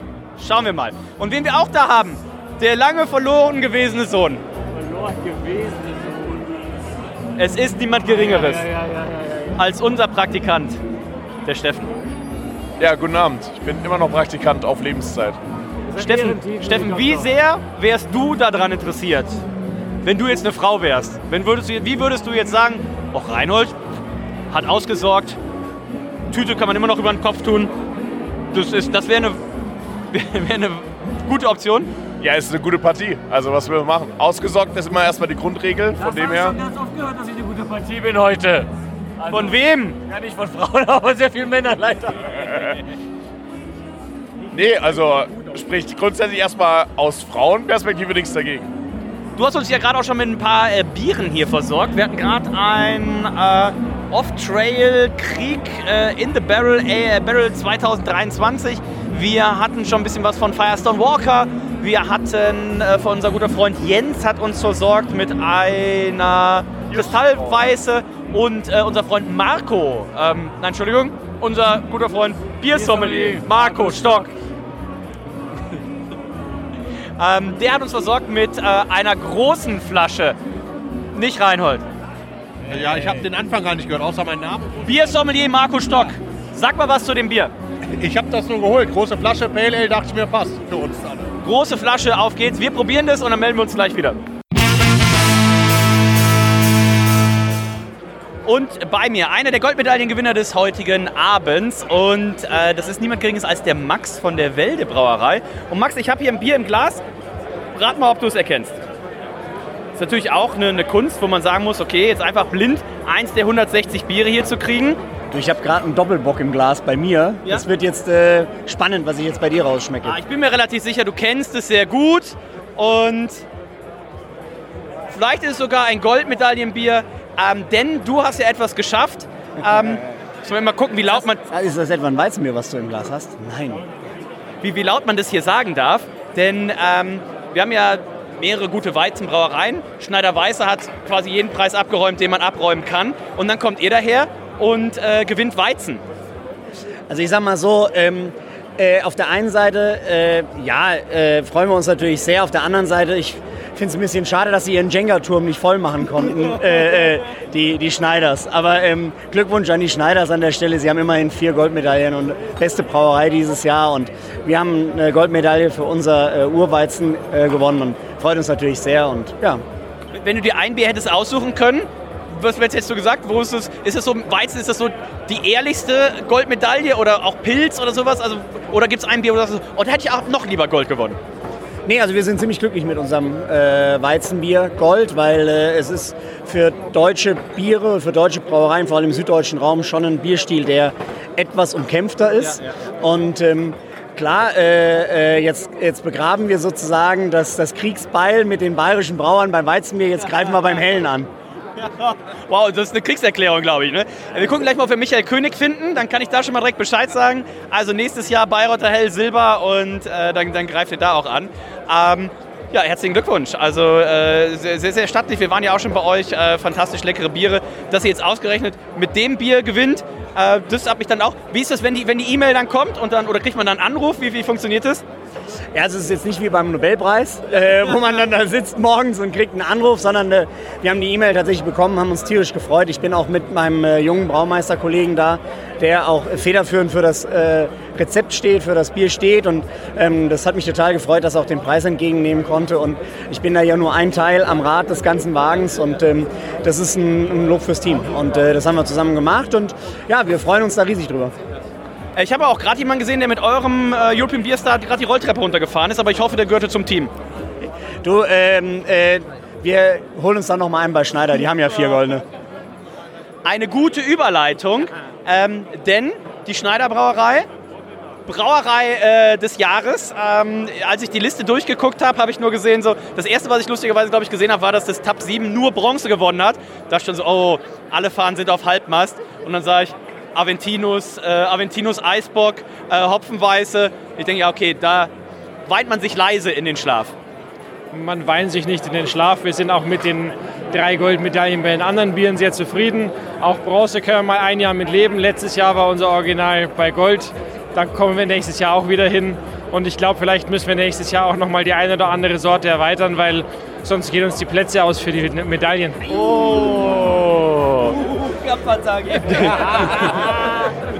schauen wir mal. Und wen wir auch da haben, der lange verloren gewesene Sohn. Verloren gewesene Sohn. Es ist niemand Geringeres ja, ja, ja, als unser Praktikant, der Steffen. Ja, guten Abend. Ich bin immer noch Praktikant auf Lebenszeit. Steffen, Steffen, wie sehr wärst du daran interessiert, wenn du jetzt eine Frau wärst? Wenn würdest du, wie würdest du jetzt sagen, auch Reinhold hat ausgesorgt, Tüte kann man immer noch über den Kopf tun. Das, ist, das wäre eine, wär eine gute Option. Ja, ist eine gute Partie. Also was wir machen. Ausgesorgt ist immer erstmal die Grundregel. Von das dem her. Ich habe ganz oft gehört, dass ich eine gute Partie bin heute. Also, von wem? Ja, nicht von Frauen, aber sehr vielen Männern leider. nee, also spricht grundsätzlich erstmal aus Frauenperspektive nichts dagegen. Du hast uns ja gerade auch schon mit ein paar äh, Bieren hier versorgt. Wir hatten gerade ein äh, Off-Trail-Krieg äh, in the Barrel, äh, Barrel 2023. Wir hatten schon ein bisschen was von Firestone Walker. Wir hatten äh, von unser guter Freund Jens hat uns versorgt mit einer Kristallweiße und äh, unser Freund Marco, ähm, nein, Entschuldigung, unser guter Freund Biersommelier, Marco Stock. ähm, der hat uns versorgt mit äh, einer großen Flasche. Nicht Reinhold. Ja, ich habe den Anfang gar nicht gehört, außer meinen Namen. Biersommelier Marco Stock. Sag mal was zu dem Bier. Ich habe das nur geholt. Große Flasche Pale Ale, dachte ich mir, passt für uns alle. Große Flasche, auf geht's. Wir probieren das und dann melden wir uns gleich wieder. Und bei mir einer der Goldmedaillengewinner des heutigen Abends. Und äh, das ist niemand Geringes als der Max von der Welde Brauerei. Und Max, ich habe hier ein Bier im Glas. Rat mal, ob du es erkennst. Ist natürlich auch eine, eine, Kunst, wo man sagen muss, okay, jetzt einfach blind eins der 160 Biere hier zu kriegen. Du, ich habe gerade einen Doppelbock im Glas bei mir. Ja? Das wird jetzt äh, spannend, was ich jetzt bei dir rausschmecke. Ah, ich bin mir relativ sicher, du kennst es sehr gut. Und vielleicht ist es sogar ein Goldmedaillenbier. Ähm, denn du hast ja etwas geschafft. Ähm, sollen wir mal gucken, wie laut man. Ist das etwa ein Weizenbier, was du im Glas hast? Nein. Wie, wie laut man das hier sagen darf. Denn ähm, wir haben ja mehrere gute Weizenbrauereien. Schneider Weißer hat quasi jeden Preis abgeräumt, den man abräumen kann. Und dann kommt ihr daher und äh, gewinnt Weizen. Also ich sag mal so, ähm, äh, auf der einen Seite, äh, ja, äh, freuen wir uns natürlich sehr. Auf der anderen Seite, ich finde es ein bisschen schade, dass sie ihren Jenga-Turm nicht voll machen konnten, äh, äh, die, die Schneiders. Aber ähm, Glückwunsch an die Schneiders an der Stelle. Sie haben immerhin vier Goldmedaillen und beste Brauerei dieses Jahr. Und wir haben eine Goldmedaille für unser äh, Urweizen äh, gewonnen und freut uns natürlich sehr. Und ja. Wenn du dir ein Bier hättest aussuchen können, was wird jetzt so gesagt? Wo ist es? Ist es so Weizen? Ist das so die ehrlichste Goldmedaille oder auch Pilz oder sowas? Also, oder gibt es ein Bier, wo du sagst, oh, da hätte ich auch noch lieber Gold gewonnen? Nee, also wir sind ziemlich glücklich mit unserem äh, Weizenbier Gold, weil äh, es ist für deutsche Biere, für deutsche Brauereien, vor allem im süddeutschen Raum, schon ein Bierstil, der etwas umkämpfter ist. Ja, ja. Und ähm, klar, äh, äh, jetzt, jetzt begraben wir sozusagen das, das Kriegsbeil mit den bayerischen Brauern beim Weizenbier, jetzt greifen wir beim Hellen an. Wow, das ist eine Kriegserklärung, glaube ich. Ne? Wir gucken gleich mal, ob wir Michael König finden. Dann kann ich da schon mal direkt Bescheid sagen. Also nächstes Jahr Bayreuther Hell Silber und äh, dann, dann greift ihr da auch an. Ähm, ja, herzlichen Glückwunsch. Also äh, sehr, sehr, sehr stattlich. Wir waren ja auch schon bei euch. Äh, fantastisch leckere Biere. Dass ihr jetzt ausgerechnet mit dem Bier gewinnt, äh, das hat mich dann auch. Wie ist das, wenn die E-Mail e dann kommt und dann, oder kriegt man dann einen Anruf? Wie, wie funktioniert das? Ja, also es ist jetzt nicht wie beim Nobelpreis, äh, wo man dann da sitzt morgens und kriegt einen Anruf, sondern äh, wir haben die E-Mail tatsächlich bekommen, haben uns tierisch gefreut. Ich bin auch mit meinem äh, jungen Braumeisterkollegen da, der auch federführend für das äh, Rezept steht, für das Bier steht. Und ähm, das hat mich total gefreut, dass er auch den Preis entgegennehmen konnte. Und ich bin da ja nur ein Teil am Rad des ganzen Wagens und ähm, das ist ein, ein, Lob fürs Team. Und äh, das haben wir zusammen gemacht und ja, wir freuen uns da riesig drüber. Ich habe auch gerade jemanden gesehen, der mit eurem äh, European Beer Star gerade die Rolltreppe runtergefahren ist, aber ich hoffe, der gehörte zum Team. Du, ähm, äh, wir holen uns dann noch mal einen bei Schneider, die haben ja vier Goldene. eine gute Überleitung, ähm, denn die Schneider Brauerei Brauerei äh, des Jahres. Ähm, als ich die Liste durchgeguckt habe, habe ich nur gesehen, so das erste, was ich lustigerweise, glaube ich, gesehen habe, war, dass das Tab 7 nur Bronze gewonnen hat. Da stand so, oh, alle Fahnen sind auf Halbmast. Und dann sah ich Aventinus, äh, Aventinus Eisbock, äh, Hopfenweiße. Ich denke, ja, okay, da weint man sich leise in den Schlaf. Man weint sich nicht in den Schlaf. Wir sind auch mit den drei Goldmedaillen bei den anderen Bieren sehr zufrieden. Auch Bronze können wir mal ein Jahr mit leben. Letztes Jahr war unser Original bei Gold. Da kommen wir nächstes Jahr auch wieder hin. Und ich glaube, vielleicht müssen wir nächstes Jahr auch noch mal die eine oder andere Sorte erweitern, weil sonst gehen uns die Plätze aus für die Medaillen. Oh!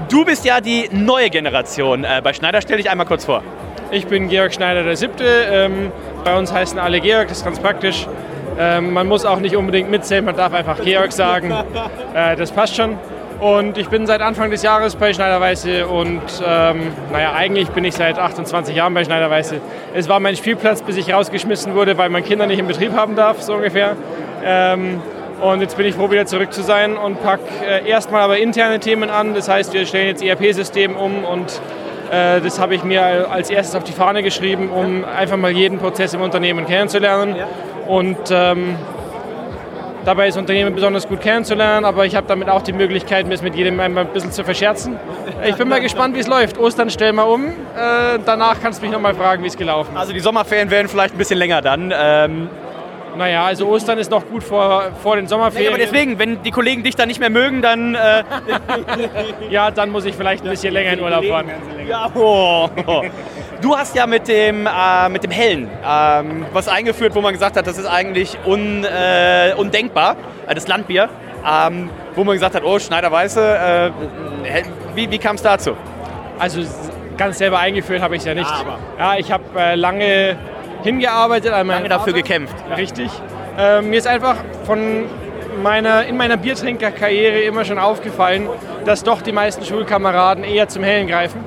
Du bist ja die neue Generation. Äh, bei Schneider stell dich einmal kurz vor. Ich bin Georg Schneider der Siebte. Ähm, bei uns heißen alle Georg, das ist ganz praktisch. Ähm, man muss auch nicht unbedingt mitzählen, man darf einfach Georg sagen. Äh, das passt schon. Und ich bin seit Anfang des Jahres bei Schneider Weiße und ähm, naja, eigentlich bin ich seit 28 Jahren bei Schneider Weiße. Es war mein Spielplatz, bis ich rausgeschmissen wurde, weil man Kinder nicht im Betrieb haben darf, so ungefähr. Ähm, und jetzt bin ich froh, wieder zurück zu sein und packe äh, erstmal aber interne Themen an. Das heißt, wir stellen jetzt ERP-System um und äh, das habe ich mir als erstes auf die Fahne geschrieben, um einfach mal jeden Prozess im Unternehmen kennenzulernen. Und ähm, dabei das Unternehmen besonders gut kennenzulernen, aber ich habe damit auch die Möglichkeit, mir es mit jedem einmal ein bisschen zu verscherzen. Ich bin mal gespannt, wie es läuft. Ostern stellen wir um. Äh, danach kannst du mich nochmal fragen, wie es gelaufen ist. Also die Sommerferien werden vielleicht ein bisschen länger dann. Ähm naja, also Ostern ist noch gut vor, vor den Sommerferien. Nee, aber deswegen, wenn die Kollegen dich dann nicht mehr mögen, dann... Äh ja, dann muss ich vielleicht ein bisschen länger in Urlaub fahren. Ja, oh. Du hast ja mit dem, äh, mit dem Hellen ähm, was eingeführt, wo man gesagt hat, das ist eigentlich un, äh, undenkbar, äh, das Landbier. Ähm, wo man gesagt hat, oh, Schneider Weiße, äh, wie, wie kam es dazu? Also ganz selber eingeführt habe ich es ja nicht. Ja, ich habe äh, lange hingearbeitet. An lange dafür Arbeit. gekämpft. Richtig. Äh, mir ist einfach von meiner, in meiner Biertrinkerkarriere immer schon aufgefallen, dass doch die meisten Schulkameraden eher zum Hellen greifen.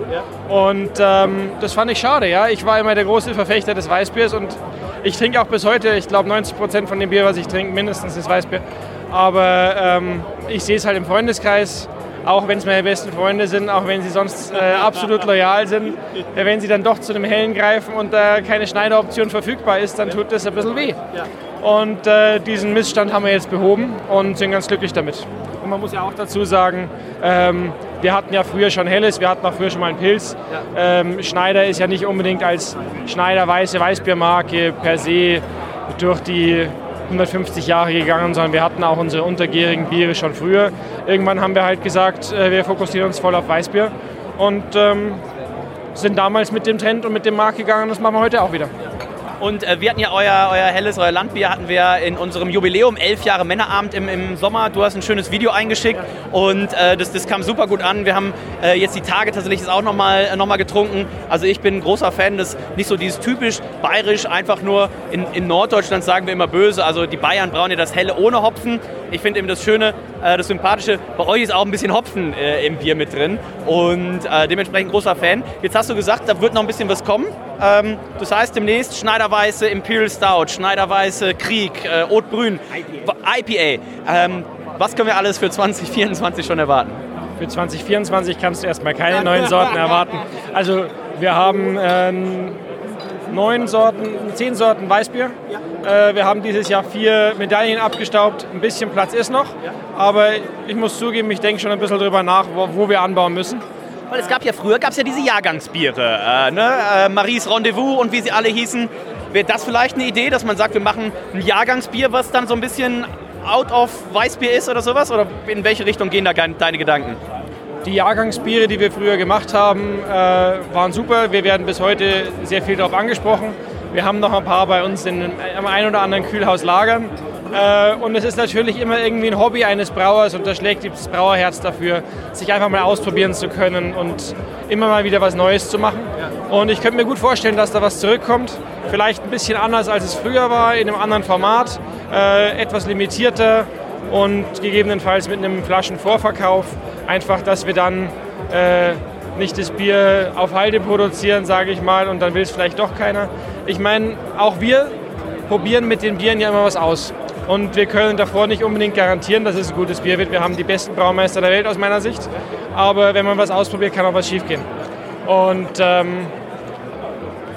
Und ähm, das fand ich schade. Ja? Ich war immer der große Verfechter des Weißbiers und ich trinke auch bis heute, ich glaube 90 Prozent von dem Bier, was ich trinke, mindestens das Weißbier. Aber ähm, ich sehe es halt im Freundeskreis, auch wenn es meine besten Freunde sind, auch wenn sie sonst äh, absolut loyal sind, wenn sie dann doch zu dem Hellen greifen und da äh, keine Schneideroption verfügbar ist, dann tut das ein bisschen weh. Und äh, diesen Missstand haben wir jetzt behoben und sind ganz glücklich damit. Und man muss ja auch dazu sagen, ähm, wir hatten ja früher schon Helles, wir hatten auch früher schon mal einen Pilz. Ja. Ähm, Schneider ist ja nicht unbedingt als Schneider weiße Weißbiermarke per se durch die 150 Jahre gegangen, sondern wir hatten auch unsere untergärigen Biere schon früher. Irgendwann haben wir halt gesagt, äh, wir fokussieren uns voll auf Weißbier und ähm, sind damals mit dem Trend und mit dem Markt gegangen und das machen wir heute auch wieder. Und äh, wir hatten ja euer, euer helles, euer Landbier hatten wir in unserem Jubiläum, elf Jahre Männerabend im, im Sommer. Du hast ein schönes Video eingeschickt und äh, das, das kam super gut an. Wir haben äh, jetzt die Tage tatsächlich auch nochmal äh, noch mal getrunken. Also ich bin ein großer Fan des, nicht so dieses typisch bayerisch, einfach nur in, in Norddeutschland sagen wir immer böse. Also die Bayern brauen ja das helle ohne Hopfen. Ich finde eben das Schöne, äh, das Sympathische, bei euch ist auch ein bisschen Hopfen äh, im Bier mit drin und äh, dementsprechend großer Fan. Jetzt hast du gesagt, da wird noch ein bisschen was kommen. Ähm, das heißt demnächst Schneiderweiße Imperial Stout, Schneiderweiße Krieg, äh, Haute IPA. IPA. Ähm, was können wir alles für 2024 schon erwarten? Für 2024 kannst du erstmal keine neuen Sorten erwarten. Also wir haben ähm, neun Sorten, zehn Sorten Weißbier. Äh, wir haben dieses Jahr vier Medaillen abgestaubt. Ein bisschen Platz ist noch. Aber ich muss zugeben, ich denke schon ein bisschen darüber nach, wo, wo wir anbauen müssen. Weil es gab ja früher gab's ja diese Jahrgangsbiere, äh, ne? äh, Maries Rendezvous und wie sie alle hießen. Wäre das vielleicht eine Idee, dass man sagt, wir machen ein Jahrgangsbier, was dann so ein bisschen out of Weißbier ist oder sowas? Oder in welche Richtung gehen da deine Gedanken? Die Jahrgangsbiere, die wir früher gemacht haben, äh, waren super. Wir werden bis heute sehr viel darauf angesprochen. Wir haben noch ein paar bei uns in einem ein oder anderen Kühlhaus lagern. Äh, und es ist natürlich immer irgendwie ein Hobby eines Brauers und da schlägt das Brauerherz dafür, sich einfach mal ausprobieren zu können und immer mal wieder was Neues zu machen. Und ich könnte mir gut vorstellen, dass da was zurückkommt. Vielleicht ein bisschen anders, als es früher war, in einem anderen Format, äh, etwas limitierter und gegebenenfalls mit einem Flaschenvorverkauf. Einfach, dass wir dann äh, nicht das Bier auf Halde produzieren, sage ich mal, und dann will es vielleicht doch keiner. Ich meine, auch wir probieren mit den Bieren ja immer was aus. Und wir können davor nicht unbedingt garantieren, dass es ein gutes Bier wird. Wir haben die besten Braumeister der Welt aus meiner Sicht. Aber wenn man was ausprobiert, kann auch was schiefgehen. Und ähm,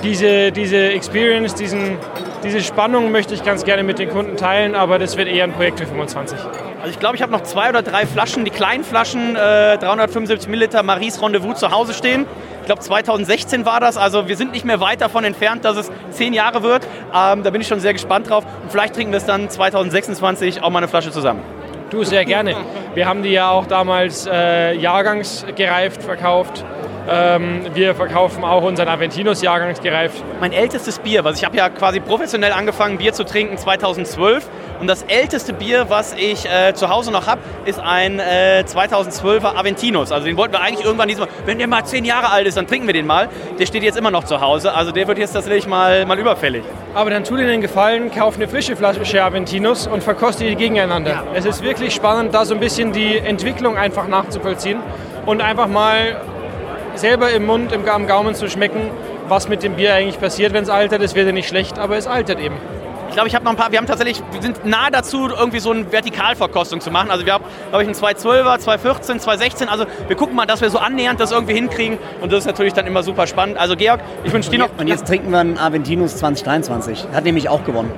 diese, diese Experience, diesen, diese Spannung möchte ich ganz gerne mit den Kunden teilen, aber das wird eher ein Projekt für 25. Also ich glaube, ich habe noch zwei oder drei Flaschen, die kleinen Flaschen, äh, 375 Milliliter Maries Rendezvous zu Hause stehen. Ich glaube 2016 war das, also wir sind nicht mehr weit davon entfernt, dass es zehn Jahre wird. Ähm, da bin ich schon sehr gespannt drauf und vielleicht trinken wir es dann 2026 auch mal eine Flasche zusammen. Du, sehr gerne. Wir haben die ja auch damals äh, jahrgangsgereift verkauft. Ähm, wir verkaufen auch unseren Aventinus jahrgangsgereift. Mein ältestes Bier, was ich habe ja quasi professionell angefangen, Bier zu trinken 2012. Und das älteste Bier, was ich äh, zu Hause noch habe, ist ein äh, 2012er Aventinus. Also den wollten wir eigentlich irgendwann diesmal, wenn der mal zehn Jahre alt ist, dann trinken wir den mal. Der steht jetzt immer noch zu Hause. Also der wird jetzt tatsächlich mal, mal überfällig. Aber dann tu dir den Gefallen, kauf eine frische Flasche Aventinus und verkoste die gegeneinander. Ja. Es ist wirklich spannend, da so ein bisschen die Entwicklung einfach nachzuvollziehen und einfach mal selber im Mund, im, am Gaumen zu schmecken, was mit dem Bier eigentlich passiert, wenn es altert. Es wird ja nicht schlecht, aber es altert eben. Ich glaube, ich habe noch ein paar, wir haben tatsächlich, wir sind nahe dazu, irgendwie so eine Vertikalverkostung zu machen. Also wir haben, glaube ich, einen 212er, 214, 216. Also wir gucken mal, dass wir so annähernd das irgendwie hinkriegen. Und das ist natürlich dann immer super spannend. Also Georg, ich wünsche dir noch... Und jetzt trinken wir einen Aventinus 2023. Hat nämlich auch gewonnen.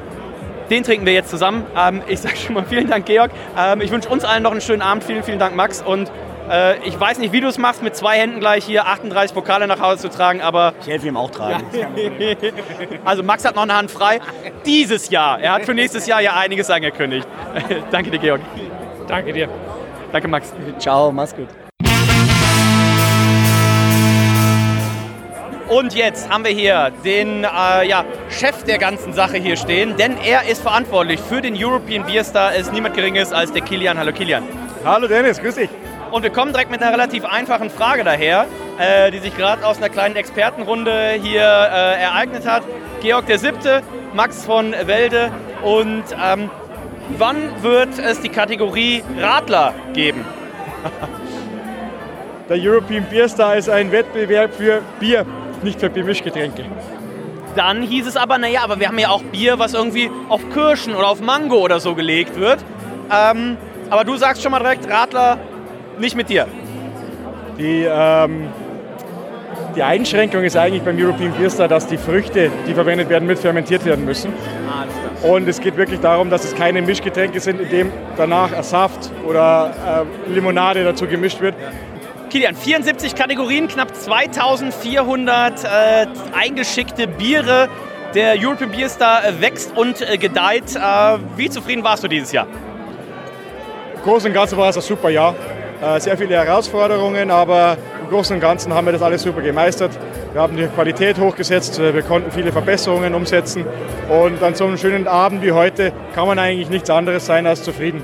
Den trinken wir jetzt zusammen. Ähm, ich sage schon mal vielen Dank, Georg. Ähm, ich wünsche uns allen noch einen schönen Abend. Vielen, vielen Dank, Max. Und äh, ich weiß nicht, wie du es machst, mit zwei Händen gleich hier 38 Pokale nach Hause zu tragen, aber. Ich helfe ihm auch tragen. also Max hat noch eine Hand frei. Dieses Jahr. Er hat für nächstes Jahr ja einiges angekündigt. Danke dir, Georg. Danke dir. Danke, Max. Ciao, mach's gut. Und jetzt haben wir hier den äh, ja, Chef der ganzen Sache hier stehen, denn er ist verantwortlich für den European Beer Star. Es ist niemand Geringes als der Kilian. Hallo Kilian. Hallo Dennis, grüß dich. Und wir kommen direkt mit einer relativ einfachen Frage daher, äh, die sich gerade aus einer kleinen Expertenrunde hier äh, ereignet hat. Georg der Siebte, Max von Welde und ähm, wann wird es die Kategorie Radler geben? Der European Beer Star ist ein Wettbewerb für Bier, nicht für Biermischgetränke. Dann hieß es aber, naja, aber wir haben ja auch Bier, was irgendwie auf Kirschen oder auf Mango oder so gelegt wird. Ähm, aber du sagst schon mal direkt, Radler nicht mit dir. Die, ähm, die Einschränkung ist eigentlich beim European Beer Star, dass die Früchte, die verwendet werden, mit fermentiert werden müssen. Und es geht wirklich darum, dass es keine Mischgetränke sind, in dem danach ein Saft oder äh, Limonade dazu gemischt wird. Kilian, 74 Kategorien, knapp 2400 äh, eingeschickte Biere. Der European Beer Star wächst und äh, gedeiht. Äh, wie zufrieden warst du dieses Jahr? Im Großen und Ganzen war es ein super Jahr. Äh, sehr viele Herausforderungen, aber im Großen und Ganzen haben wir das alles super gemeistert. Wir haben die Qualität hochgesetzt, äh, wir konnten viele Verbesserungen umsetzen und an so einem schönen Abend wie heute kann man eigentlich nichts anderes sein als zufrieden.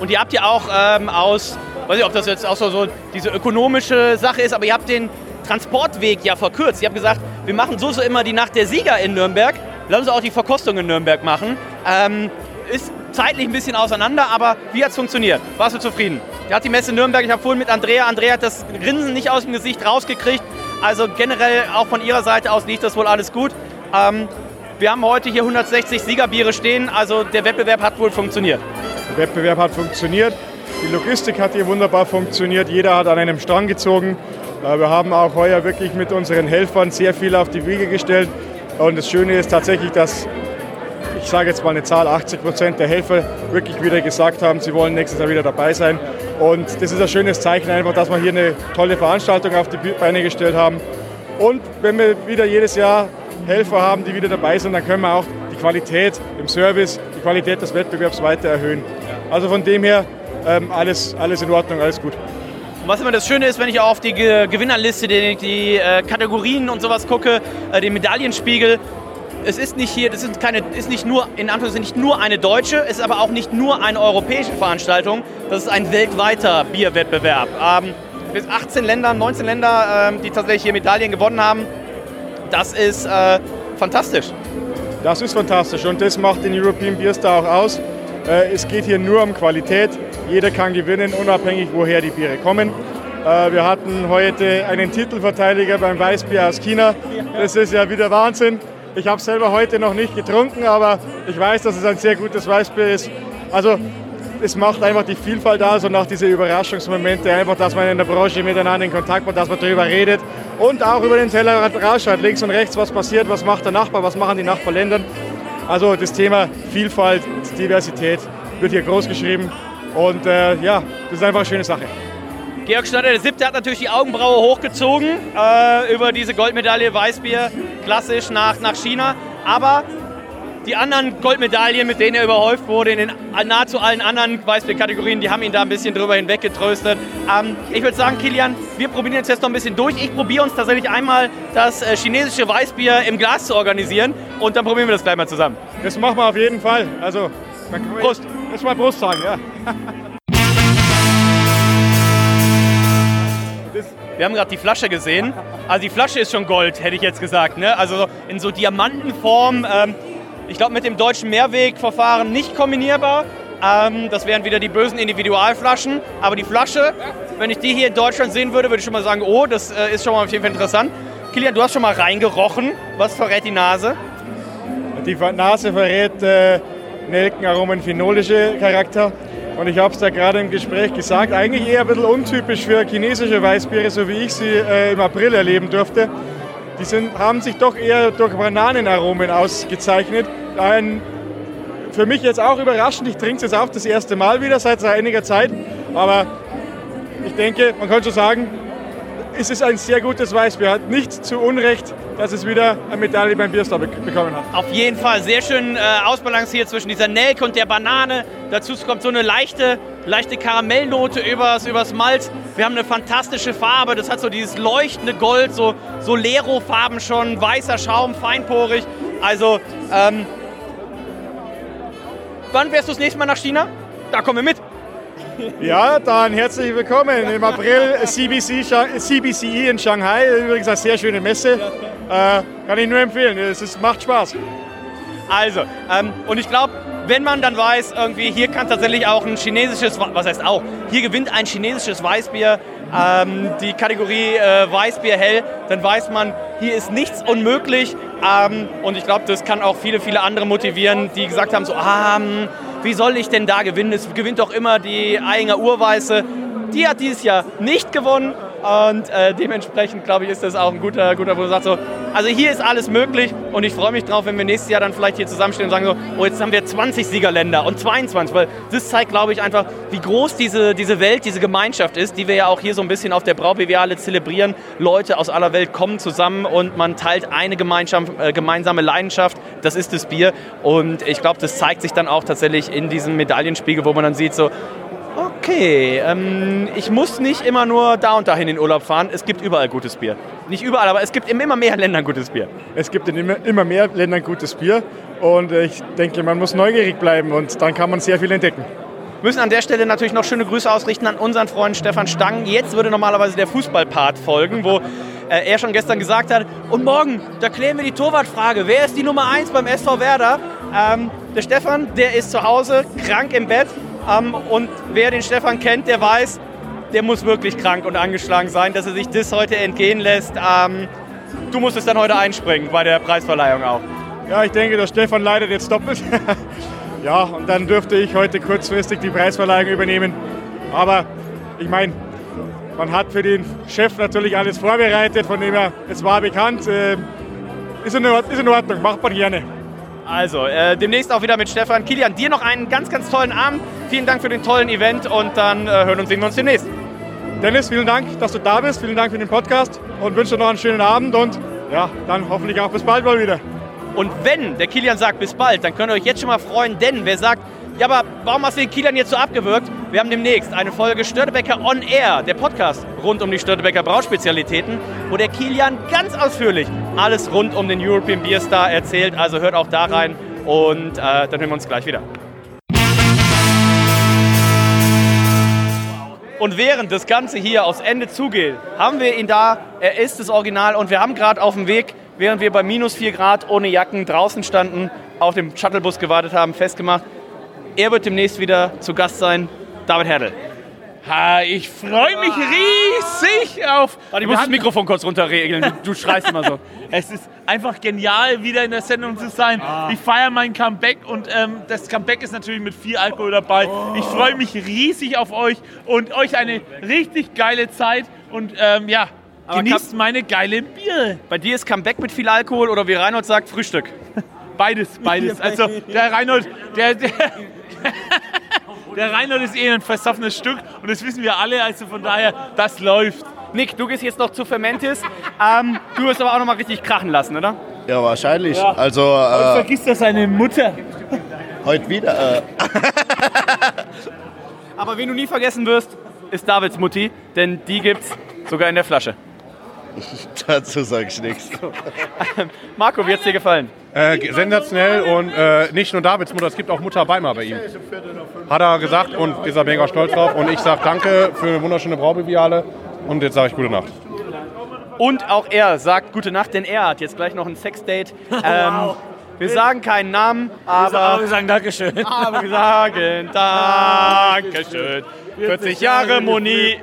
Und ihr habt ja auch ähm, aus, weiß nicht, ob das jetzt auch so, so diese ökonomische Sache ist, aber ihr habt den Transportweg ja verkürzt. Ihr habt gesagt, wir machen so so immer die Nacht der Sieger in Nürnberg, lass uns auch die Verkostung in Nürnberg machen. Ähm, ist zeitlich ein bisschen auseinander, aber wie hat es funktioniert? Warst du zufrieden? Der hat die Messe Nürnberg, ich habe vorhin mit Andrea, Andrea hat das Grinsen nicht aus dem Gesicht rausgekriegt. Also generell auch von ihrer Seite aus liegt das wohl alles gut. Ähm, wir haben heute hier 160 Siegerbiere stehen, also der Wettbewerb hat wohl funktioniert. Der Wettbewerb hat funktioniert, die Logistik hat hier wunderbar funktioniert, jeder hat an einem Strang gezogen. Äh, wir haben auch heuer wirklich mit unseren Helfern sehr viel auf die Wiege gestellt. Und das Schöne ist tatsächlich, dass ich sage jetzt mal eine Zahl, 80 Prozent der Helfer wirklich wieder gesagt haben, sie wollen nächstes Jahr wieder dabei sein. Und das ist ein schönes Zeichen einfach, dass wir hier eine tolle Veranstaltung auf die Beine gestellt haben. Und wenn wir wieder jedes Jahr Helfer haben, die wieder dabei sind, dann können wir auch die Qualität im Service, die Qualität des Wettbewerbs weiter erhöhen. Also von dem her ähm, alles, alles in Ordnung, alles gut. Und was immer das Schöne ist, wenn ich auf die Gewinnerliste, die, die äh, Kategorien und sowas gucke, äh, den Medaillenspiegel, es ist nicht hier, das ist, keine, ist nicht nur, in Anführungszeichen nicht nur eine deutsche, es ist aber auch nicht nur eine europäische Veranstaltung, das ist ein weltweiter Bierwettbewerb. Ähm, bis 18 Länder, 19 Länder, ähm, die tatsächlich hier Medaillen gewonnen haben. Das ist äh, fantastisch. Das ist fantastisch und das macht den European Beer Star auch aus. Äh, es geht hier nur um Qualität. Jeder kann gewinnen, unabhängig woher die Biere kommen. Äh, wir hatten heute einen Titelverteidiger beim Weißbier aus China. Das ist ja wieder Wahnsinn. Ich habe selber heute noch nicht getrunken, aber ich weiß, dass es ein sehr gutes Weißbier ist. Also es macht einfach die Vielfalt aus und auch diese Überraschungsmomente, einfach, dass man in der Branche miteinander in Kontakt kommt, dass man darüber redet und auch über den Tellerrand rausschaut, links und rechts, was passiert, was macht der Nachbar, was machen die Nachbarländer. Also das Thema Vielfalt, Diversität wird hier groß geschrieben und äh, ja, das ist einfach eine schöne Sache. Georg Schneider, der Siebte, hat natürlich die Augenbraue hochgezogen äh, über diese Goldmedaille Weißbier, klassisch nach, nach China. Aber die anderen Goldmedaillen, mit denen er überhäuft wurde, in den nahezu allen anderen Weißbier-Kategorien, die haben ihn da ein bisschen drüber hinweg getröstet. Ähm, ich würde sagen, Kilian, wir probieren jetzt jetzt noch ein bisschen durch. Ich probiere uns tatsächlich einmal das äh, chinesische Weißbier im Glas zu organisieren und dann probieren wir das gleich mal zusammen. Das machen wir auf jeden Fall. Also, Prost. Erstmal Prost sagen, ja. Wir haben gerade die Flasche gesehen. Also die Flasche ist schon Gold, hätte ich jetzt gesagt. Ne? Also in so Diamantenform. Ähm, ich glaube mit dem deutschen Mehrwegverfahren nicht kombinierbar. Ähm, das wären wieder die bösen Individualflaschen. Aber die Flasche, wenn ich die hier in Deutschland sehen würde, würde ich schon mal sagen, oh, das äh, ist schon mal auf jeden Fall interessant. Kilian, du hast schon mal reingerochen. Was verrät die Nase? Die Nase verrät äh, Nelkenaromen phenolische Charakter. Und ich habe es da gerade im Gespräch gesagt, eigentlich eher ein bisschen untypisch für chinesische Weißbiere, so wie ich sie äh, im April erleben durfte. Die sind, haben sich doch eher durch Bananenaromen ausgezeichnet. Ein, für mich jetzt auch überraschend, ich trinke es jetzt auch das erste Mal wieder seit einiger Zeit. Aber ich denke, man kann schon sagen, es ist ein sehr gutes Weißbier. Hat nicht zu Unrecht, dass es wieder eine Medaille beim Bierstar bekommen hat. Auf jeden Fall sehr schön äh, ausbalanciert zwischen dieser Nelke und der Banane. Dazu kommt so eine leichte, leichte Karamellnote übers, übers Malz. Wir haben eine fantastische Farbe. Das hat so dieses leuchtende Gold, so, so Lero-Farben schon, weißer Schaum, feinporig. Also, ähm, wann wärst du das nächste Mal nach China? Da kommen wir mit. Ja, dann herzlich willkommen im April CBC, CBCE in Shanghai. Übrigens eine sehr schöne Messe. Äh, kann ich nur empfehlen. Es ist, macht Spaß. Also, ähm, und ich glaube, wenn man dann weiß, irgendwie hier kann tatsächlich auch ein chinesisches, was heißt auch, hier gewinnt ein chinesisches Weißbier ähm, die Kategorie äh, Weißbier hell, dann weiß man, hier ist nichts unmöglich. Ähm, und ich glaube, das kann auch viele, viele andere motivieren, die gesagt haben, so, ah, hm, wie soll ich denn da gewinnen? Es gewinnt doch immer die Einger Urweiße. Die hat dieses Jahr nicht gewonnen. Und äh, dementsprechend, glaube ich, ist das auch ein guter, guter, wo du sagst so, also hier ist alles möglich und ich freue mich drauf, wenn wir nächstes Jahr dann vielleicht hier zusammenstehen und sagen so, oh, jetzt haben wir 20 Siegerländer und 22, weil das zeigt, glaube ich, einfach, wie groß diese, diese Welt, diese Gemeinschaft ist, die wir ja auch hier so ein bisschen auf der Braubiviale zelebrieren. Leute aus aller Welt kommen zusammen und man teilt eine äh, gemeinsame Leidenschaft, das ist das Bier und ich glaube, das zeigt sich dann auch tatsächlich in diesem Medaillenspiegel, wo man dann sieht so, Okay, ähm, ich muss nicht immer nur da und dahin in den Urlaub fahren. Es gibt überall gutes Bier. Nicht überall, aber es gibt in immer mehr Ländern gutes Bier. Es gibt in immer, immer mehr Ländern gutes Bier und ich denke, man muss neugierig bleiben und dann kann man sehr viel entdecken. Wir müssen an der Stelle natürlich noch schöne Grüße ausrichten an unseren Freund Stefan Stang. Jetzt würde normalerweise der Fußballpart folgen, wo äh, er schon gestern gesagt hat, und morgen, da klären wir die Torwartfrage. Wer ist die Nummer 1 beim SV Werder? Ähm, der Stefan, der ist zu Hause, krank im Bett. Und wer den Stefan kennt, der weiß, der muss wirklich krank und angeschlagen sein, dass er sich das heute entgehen lässt. Ähm, du musstest dann heute einspringen bei der Preisverleihung auch. Ja, ich denke, der Stefan leidet jetzt doppelt. ja, und dann dürfte ich heute kurzfristig die Preisverleihung übernehmen. Aber ich meine, man hat für den Chef natürlich alles vorbereitet, von dem her, es war bekannt. Äh, ist, in, ist in Ordnung, macht man gerne. Also, äh, demnächst auch wieder mit Stefan. Kilian, dir noch einen ganz, ganz tollen Abend. Vielen Dank für den tollen Event und dann äh, hören und sehen wir uns demnächst. Dennis, vielen Dank, dass du da bist. Vielen Dank für den Podcast und wünsche dir noch einen schönen Abend und ja, dann hoffentlich auch bis bald mal wieder. Und wenn der Kilian sagt bis bald, dann könnt ihr euch jetzt schon mal freuen, denn wer sagt, ja, aber warum hast du den Kilian jetzt so abgewürgt? Wir haben demnächst eine Folge Störtebecker On Air, der Podcast rund um die Störtebecker Brauspezialitäten, wo der Kilian ganz ausführlich alles rund um den European Beer Star erzählt. Also hört auch da rein und äh, dann hören wir uns gleich wieder. Und während das Ganze hier aufs Ende zugeht, haben wir ihn da. Er ist das Original und wir haben gerade auf dem Weg, während wir bei minus 4 Grad ohne Jacken draußen standen, auf dem Shuttlebus gewartet haben, festgemacht, er wird demnächst wieder zu Gast sein, David Herdel. Ha, ich freue mich riesig. auf. Warte, ich muss das Mikrofon kurz runterregeln. Du, du schreist immer so. Es ist einfach genial, wieder in der Sendung zu sein. Ich feiere mein Comeback und ähm, das Comeback ist natürlich mit viel Alkohol dabei. Ich freue mich riesig auf euch und euch eine richtig geile Zeit und ähm, ja, Aber genießt meine geile Bier. Bei dir ist Comeback mit viel Alkohol oder wie Reinhold sagt, Frühstück. Beides, beides. Also der Reinhold, der, der, der Reinhold ist eh ein versoffenes Stück und das wissen wir alle, also von daher, das läuft. Nick, du gehst jetzt noch zu Fermentis. Ähm, du wirst aber auch noch mal richtig krachen lassen, oder? Ja, wahrscheinlich. Ja. Also äh, vergisst er seine Mutter. heute wieder. Äh, Aber wen du nie vergessen wirst, ist Davids Mutti, denn die gibt's sogar in der Flasche. dazu sage ich nichts. Marco, wie hat's dir gefallen? Äh, sensationell und äh, nicht nur Davids Mutter, es gibt auch Mutter Beimer bei ihm. Hat er gesagt und ist er mega stolz drauf. Und ich sage danke für eine wunderschöne Braubeviale und jetzt sage ich gute Nacht. Und auch er sagt gute Nacht, denn er hat jetzt gleich noch ein Sexdate. Ähm, wir sagen keinen Namen, aber, aber wir sagen Dankeschön. Aber wir sagen Dankeschön. 40 Jahre Moni.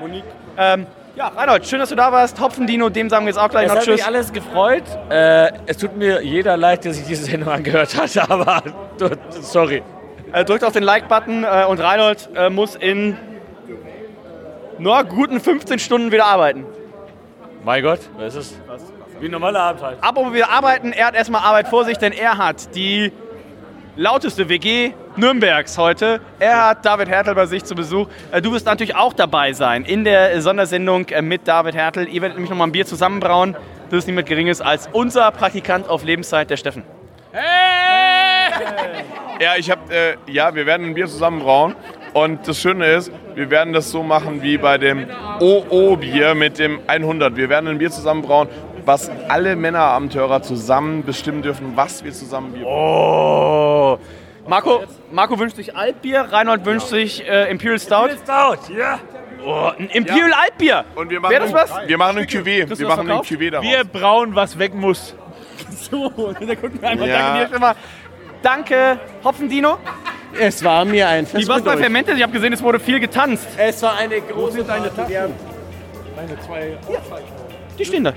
Monique. Ähm, ja, Reinhold, schön, dass du da warst. Hopfendino, dem sagen wir jetzt auch gleich Es noch hat mich Tschüss. alles gefreut. Äh, es tut mir jeder leid, der sich diese Sendung angehört hat, aber sorry. Äh, drückt auf den Like-Button äh, und Reinhold äh, muss in nur guten 15 Stunden wieder arbeiten. Mein Gott, was ist es? Wie ein normaler Abend halt. Aber wir arbeiten, er hat erstmal Arbeit vor sich, denn er hat die lauteste WG Nürnbergs heute. Er hat David Hertel bei sich zu Besuch. Äh, Du wirst natürlich auch dabei sein in der Sondersendung äh, mit David Hertel. Ihr werdet nämlich nochmal ein Bier zusammenbrauen. Das ist niemand Geringes als unser Praktikant auf Lebenszeit, der Steffen. Ja, ich hab, äh, ja, wir werden ein Bier zusammen brauen. Und das Schöne ist, wir werden das so machen wie bei dem OO-Bier mit dem 100. Wir werden ein Bier zusammen brauen, was alle Männerabenteurer zusammen bestimmen dürfen, was wir zusammen Bier Oh. Marco, Marco wünscht sich Altbier, Reinhold wünscht sich äh, Imperial Stout. Imperial Stout, ja. Oh, ein Imperial Altbier. Und wir machen, Wäre das was? wir machen ein du Wir machen ein? Cuvée daraus. Wir brauen, was weg muss. So, da gucken wir einfach. Ja. Danke dir schon mal. Danke, Hopfendino. Es war mir ein Fest Wie war's mit bei euch. Fermentis? Ich habe gesehen, es wurde viel getanzt. Es war eine große deine. Tassen? Die stehen da.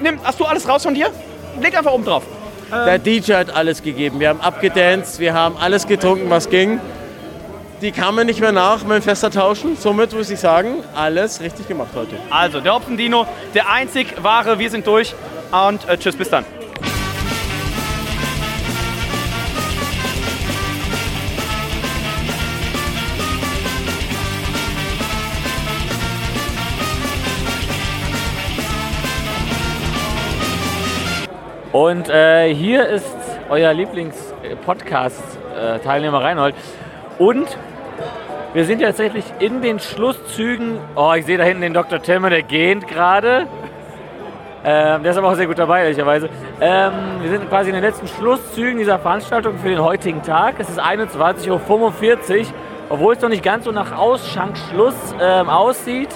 Nimm, hast du alles raus von dir? Leg einfach oben drauf. Der DJ hat alles gegeben. Wir haben abgedanced, wir haben alles getrunken, was ging. Die kamen nicht mehr nach dem Fester tauschen. Somit muss ich sagen, alles richtig gemacht heute. Also, der Hopfendino, der einzig wahre, wir sind durch. Und äh, tschüss, bis dann. Und äh, hier ist euer Lieblings-Podcast-Teilnehmer Reinhold. Und wir sind tatsächlich in den Schlusszügen. Oh, ich sehe da hinten den Dr. Timmer, der gähnt gerade. Ähm, der ist aber auch sehr gut dabei, ehrlicherweise. Ähm, wir sind quasi in den letzten Schlusszügen dieser Veranstaltung für den heutigen Tag. Es ist 21.45 Uhr, obwohl es noch nicht ganz so nach Ausschankschluss ähm, aussieht.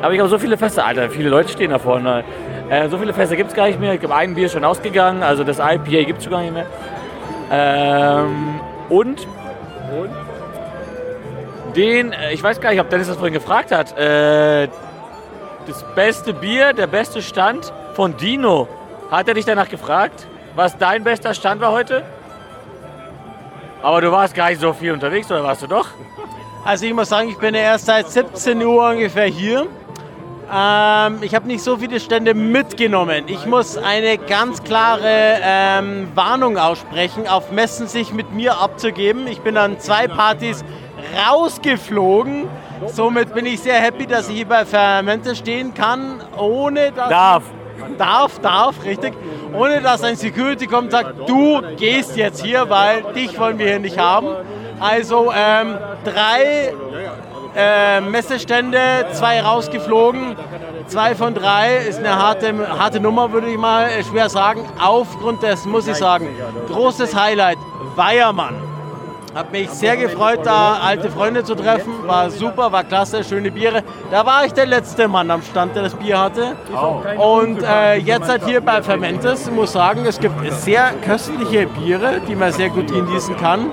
Aber ich habe so viele Feste, Alter, viele Leute stehen da vorne. Äh, so viele Feste gibt es gar nicht mehr. Ich glaube, ein Bier schon ausgegangen, also das IPA gibt es gar nicht mehr. Ähm, und den, äh, ich weiß gar nicht, ob Dennis das vorhin gefragt hat, äh, das beste Bier, der beste Stand von Dino. Hat er dich danach gefragt, was dein bester Stand war heute? Aber du warst gar nicht so viel unterwegs, oder warst du doch? Also ich muss sagen, ich bin erst seit 17 Uhr ungefähr hier. Ähm, ich habe nicht so viele Stände mitgenommen. Ich muss eine ganz klare ähm, Warnung aussprechen, auf Messen sich mit mir abzugeben. Ich bin an zwei Partys rausgeflogen. Somit bin ich sehr happy, dass ich hier bei Fermente stehen kann, ohne dass... Darf. Darf, darf, richtig. Ohne dass ein Security kommt und sagt, du gehst jetzt hier, weil dich wollen wir hier nicht haben. Also ähm, drei äh, Messestände, zwei rausgeflogen. Zwei von drei ist eine harte, harte Nummer, würde ich mal schwer sagen. Aufgrund dessen muss ich sagen, großes Highlight, Weiermann. Hat mich sehr gefreut, da alte Freunde zu treffen. War super, war klasse, schöne Biere. Da war ich der letzte Mann am Stand, der das Bier hatte. Und äh, jetzt halt hier bei Fermentes, muss sagen, es gibt sehr köstliche Biere, die man sehr gut genießen kann.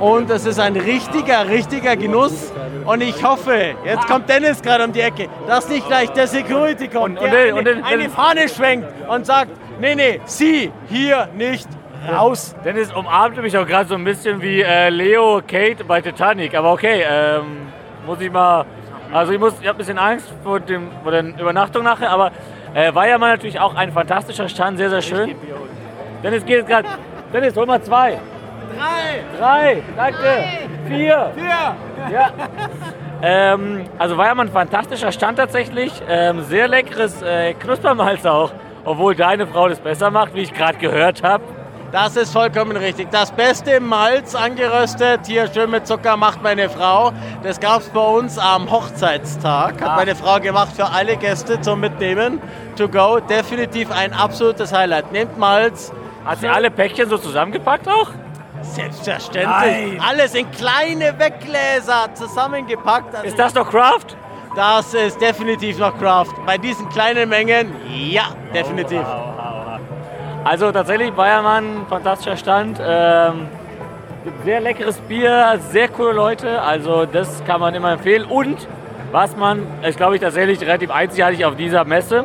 Und es ist ein richtiger, richtiger Genuss. Und ich hoffe, jetzt kommt Dennis gerade um die Ecke, dass nicht gleich der Security kommt, Und- und der und eine, eine Fahne schwenkt und sagt, nee, nee, Sie hier nicht raus. Dennis umarmte mich auch gerade so ein bisschen wie äh, Leo Kate bei Titanic. Aber okay, ähm, muss ich mal. Also ich muss, ich habe ein bisschen Angst vor, dem, vor der Übernachtung nachher, aber äh, war ja mal natürlich auch ein fantastischer Stand, sehr, sehr schön. Dennis geht jetzt gerade. Dennis, hol mal zwei. Drei. Drei, danke. Vier. Vier. Ja. Ähm, also war ja mal ein fantastischer Stand tatsächlich. Ähm, sehr leckeres äh, Knuspermalz auch. Obwohl deine Frau das besser macht, wie ich gerade gehört habe. Das ist vollkommen richtig. Das beste Malz angeröstet, hier schön mit Zucker, macht meine Frau. Das gab es bei uns am Hochzeitstag. Hat Ah. meine Frau gemacht für alle Gäste zum Mitnehmen. To go. Definitiv ein absolutes Highlight. Nehmt Malz. Hat sie alle Päckchen so zusammengepackt auch? Selbstverständlich. Nein. Alles in kleine Weggläser zusammengepackt. Also Ist das noch Craft? Das ist definitiv noch Craft. Bei diesen kleinen Mengen, ja, definitiv. Also tatsächlich Bayermann, fantastischer Stand. Ähm, sehr leckeres Bier, sehr coole Leute. Also das kann man immer empfehlen. Und was man, ich glaube ich tatsächlich relativ einzigartig auf dieser Messe,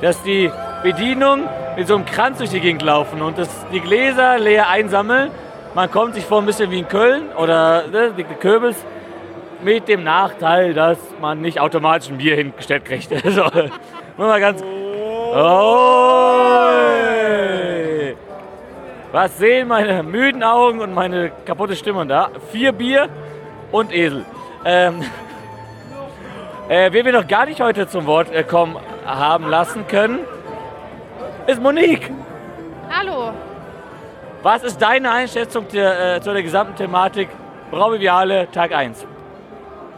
dass die Bedienung mit so einem Kranz durch die Gegend laufen und das, die Gläser leer einsammeln. Man kommt sich vor ein bisschen wie in Köln oder ne, die Köbels mit dem Nachteil, dass man nicht automatisch ein Bier hingestellt kriegt. so, muss mal ganz. Oh. Was sehen meine müden Augen und meine kaputte Stimme da? Vier Bier und Esel. Ähm, äh, wen wir noch gar nicht heute zum Wort äh, kommen haben lassen können, ist Monique. Hallo. Was ist deine Einschätzung der, äh, zu der gesamten Thematik Braubiviale Tag 1?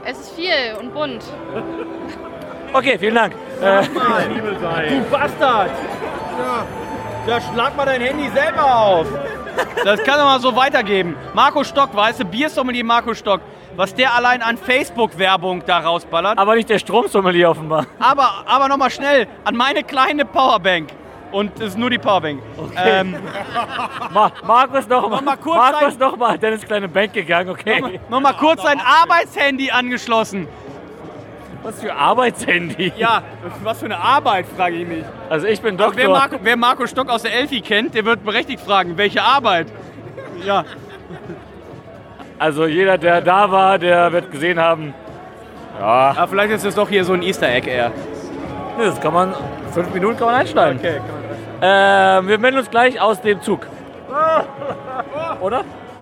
Es ist viel und bunt. Okay, vielen Dank. Äh, Du Bastard! Ja, schlag mal dein Handy selber auf. Das kann doch mal so weitergeben. Marco Stock, weißt du, Biersommelier Marco Stock, was der allein an Facebook-Werbung da rausballert. aber nicht der Stromsommelier offenbar. Aber, aber nochmal schnell an meine kleine Powerbank. Und es ist nur die Powerbank. Ähm, Ma Markus noch mal. mal kurz Markus sein- noch mal. Dennis kleine Bank gegangen, okay. Nochmal kurz sein Arbeitshandy angeschlossen. Was für Arbeitshandy? Ja, was für eine Arbeit, frage ich mich. Also ich bin Doktor. Wer Marco, wer Marco Stock aus der Elfi kennt, der wird berechtigt fragen, welche Arbeit? Ja. Also jeder, der da war, der wird gesehen haben. Ja. Aber vielleicht ist das doch hier so ein Easter Egg eher. Das kann man, fünf Minuten kann man einsteigen. Okay, Ähm, wir melden uns gleich aus dem Zug. Oder?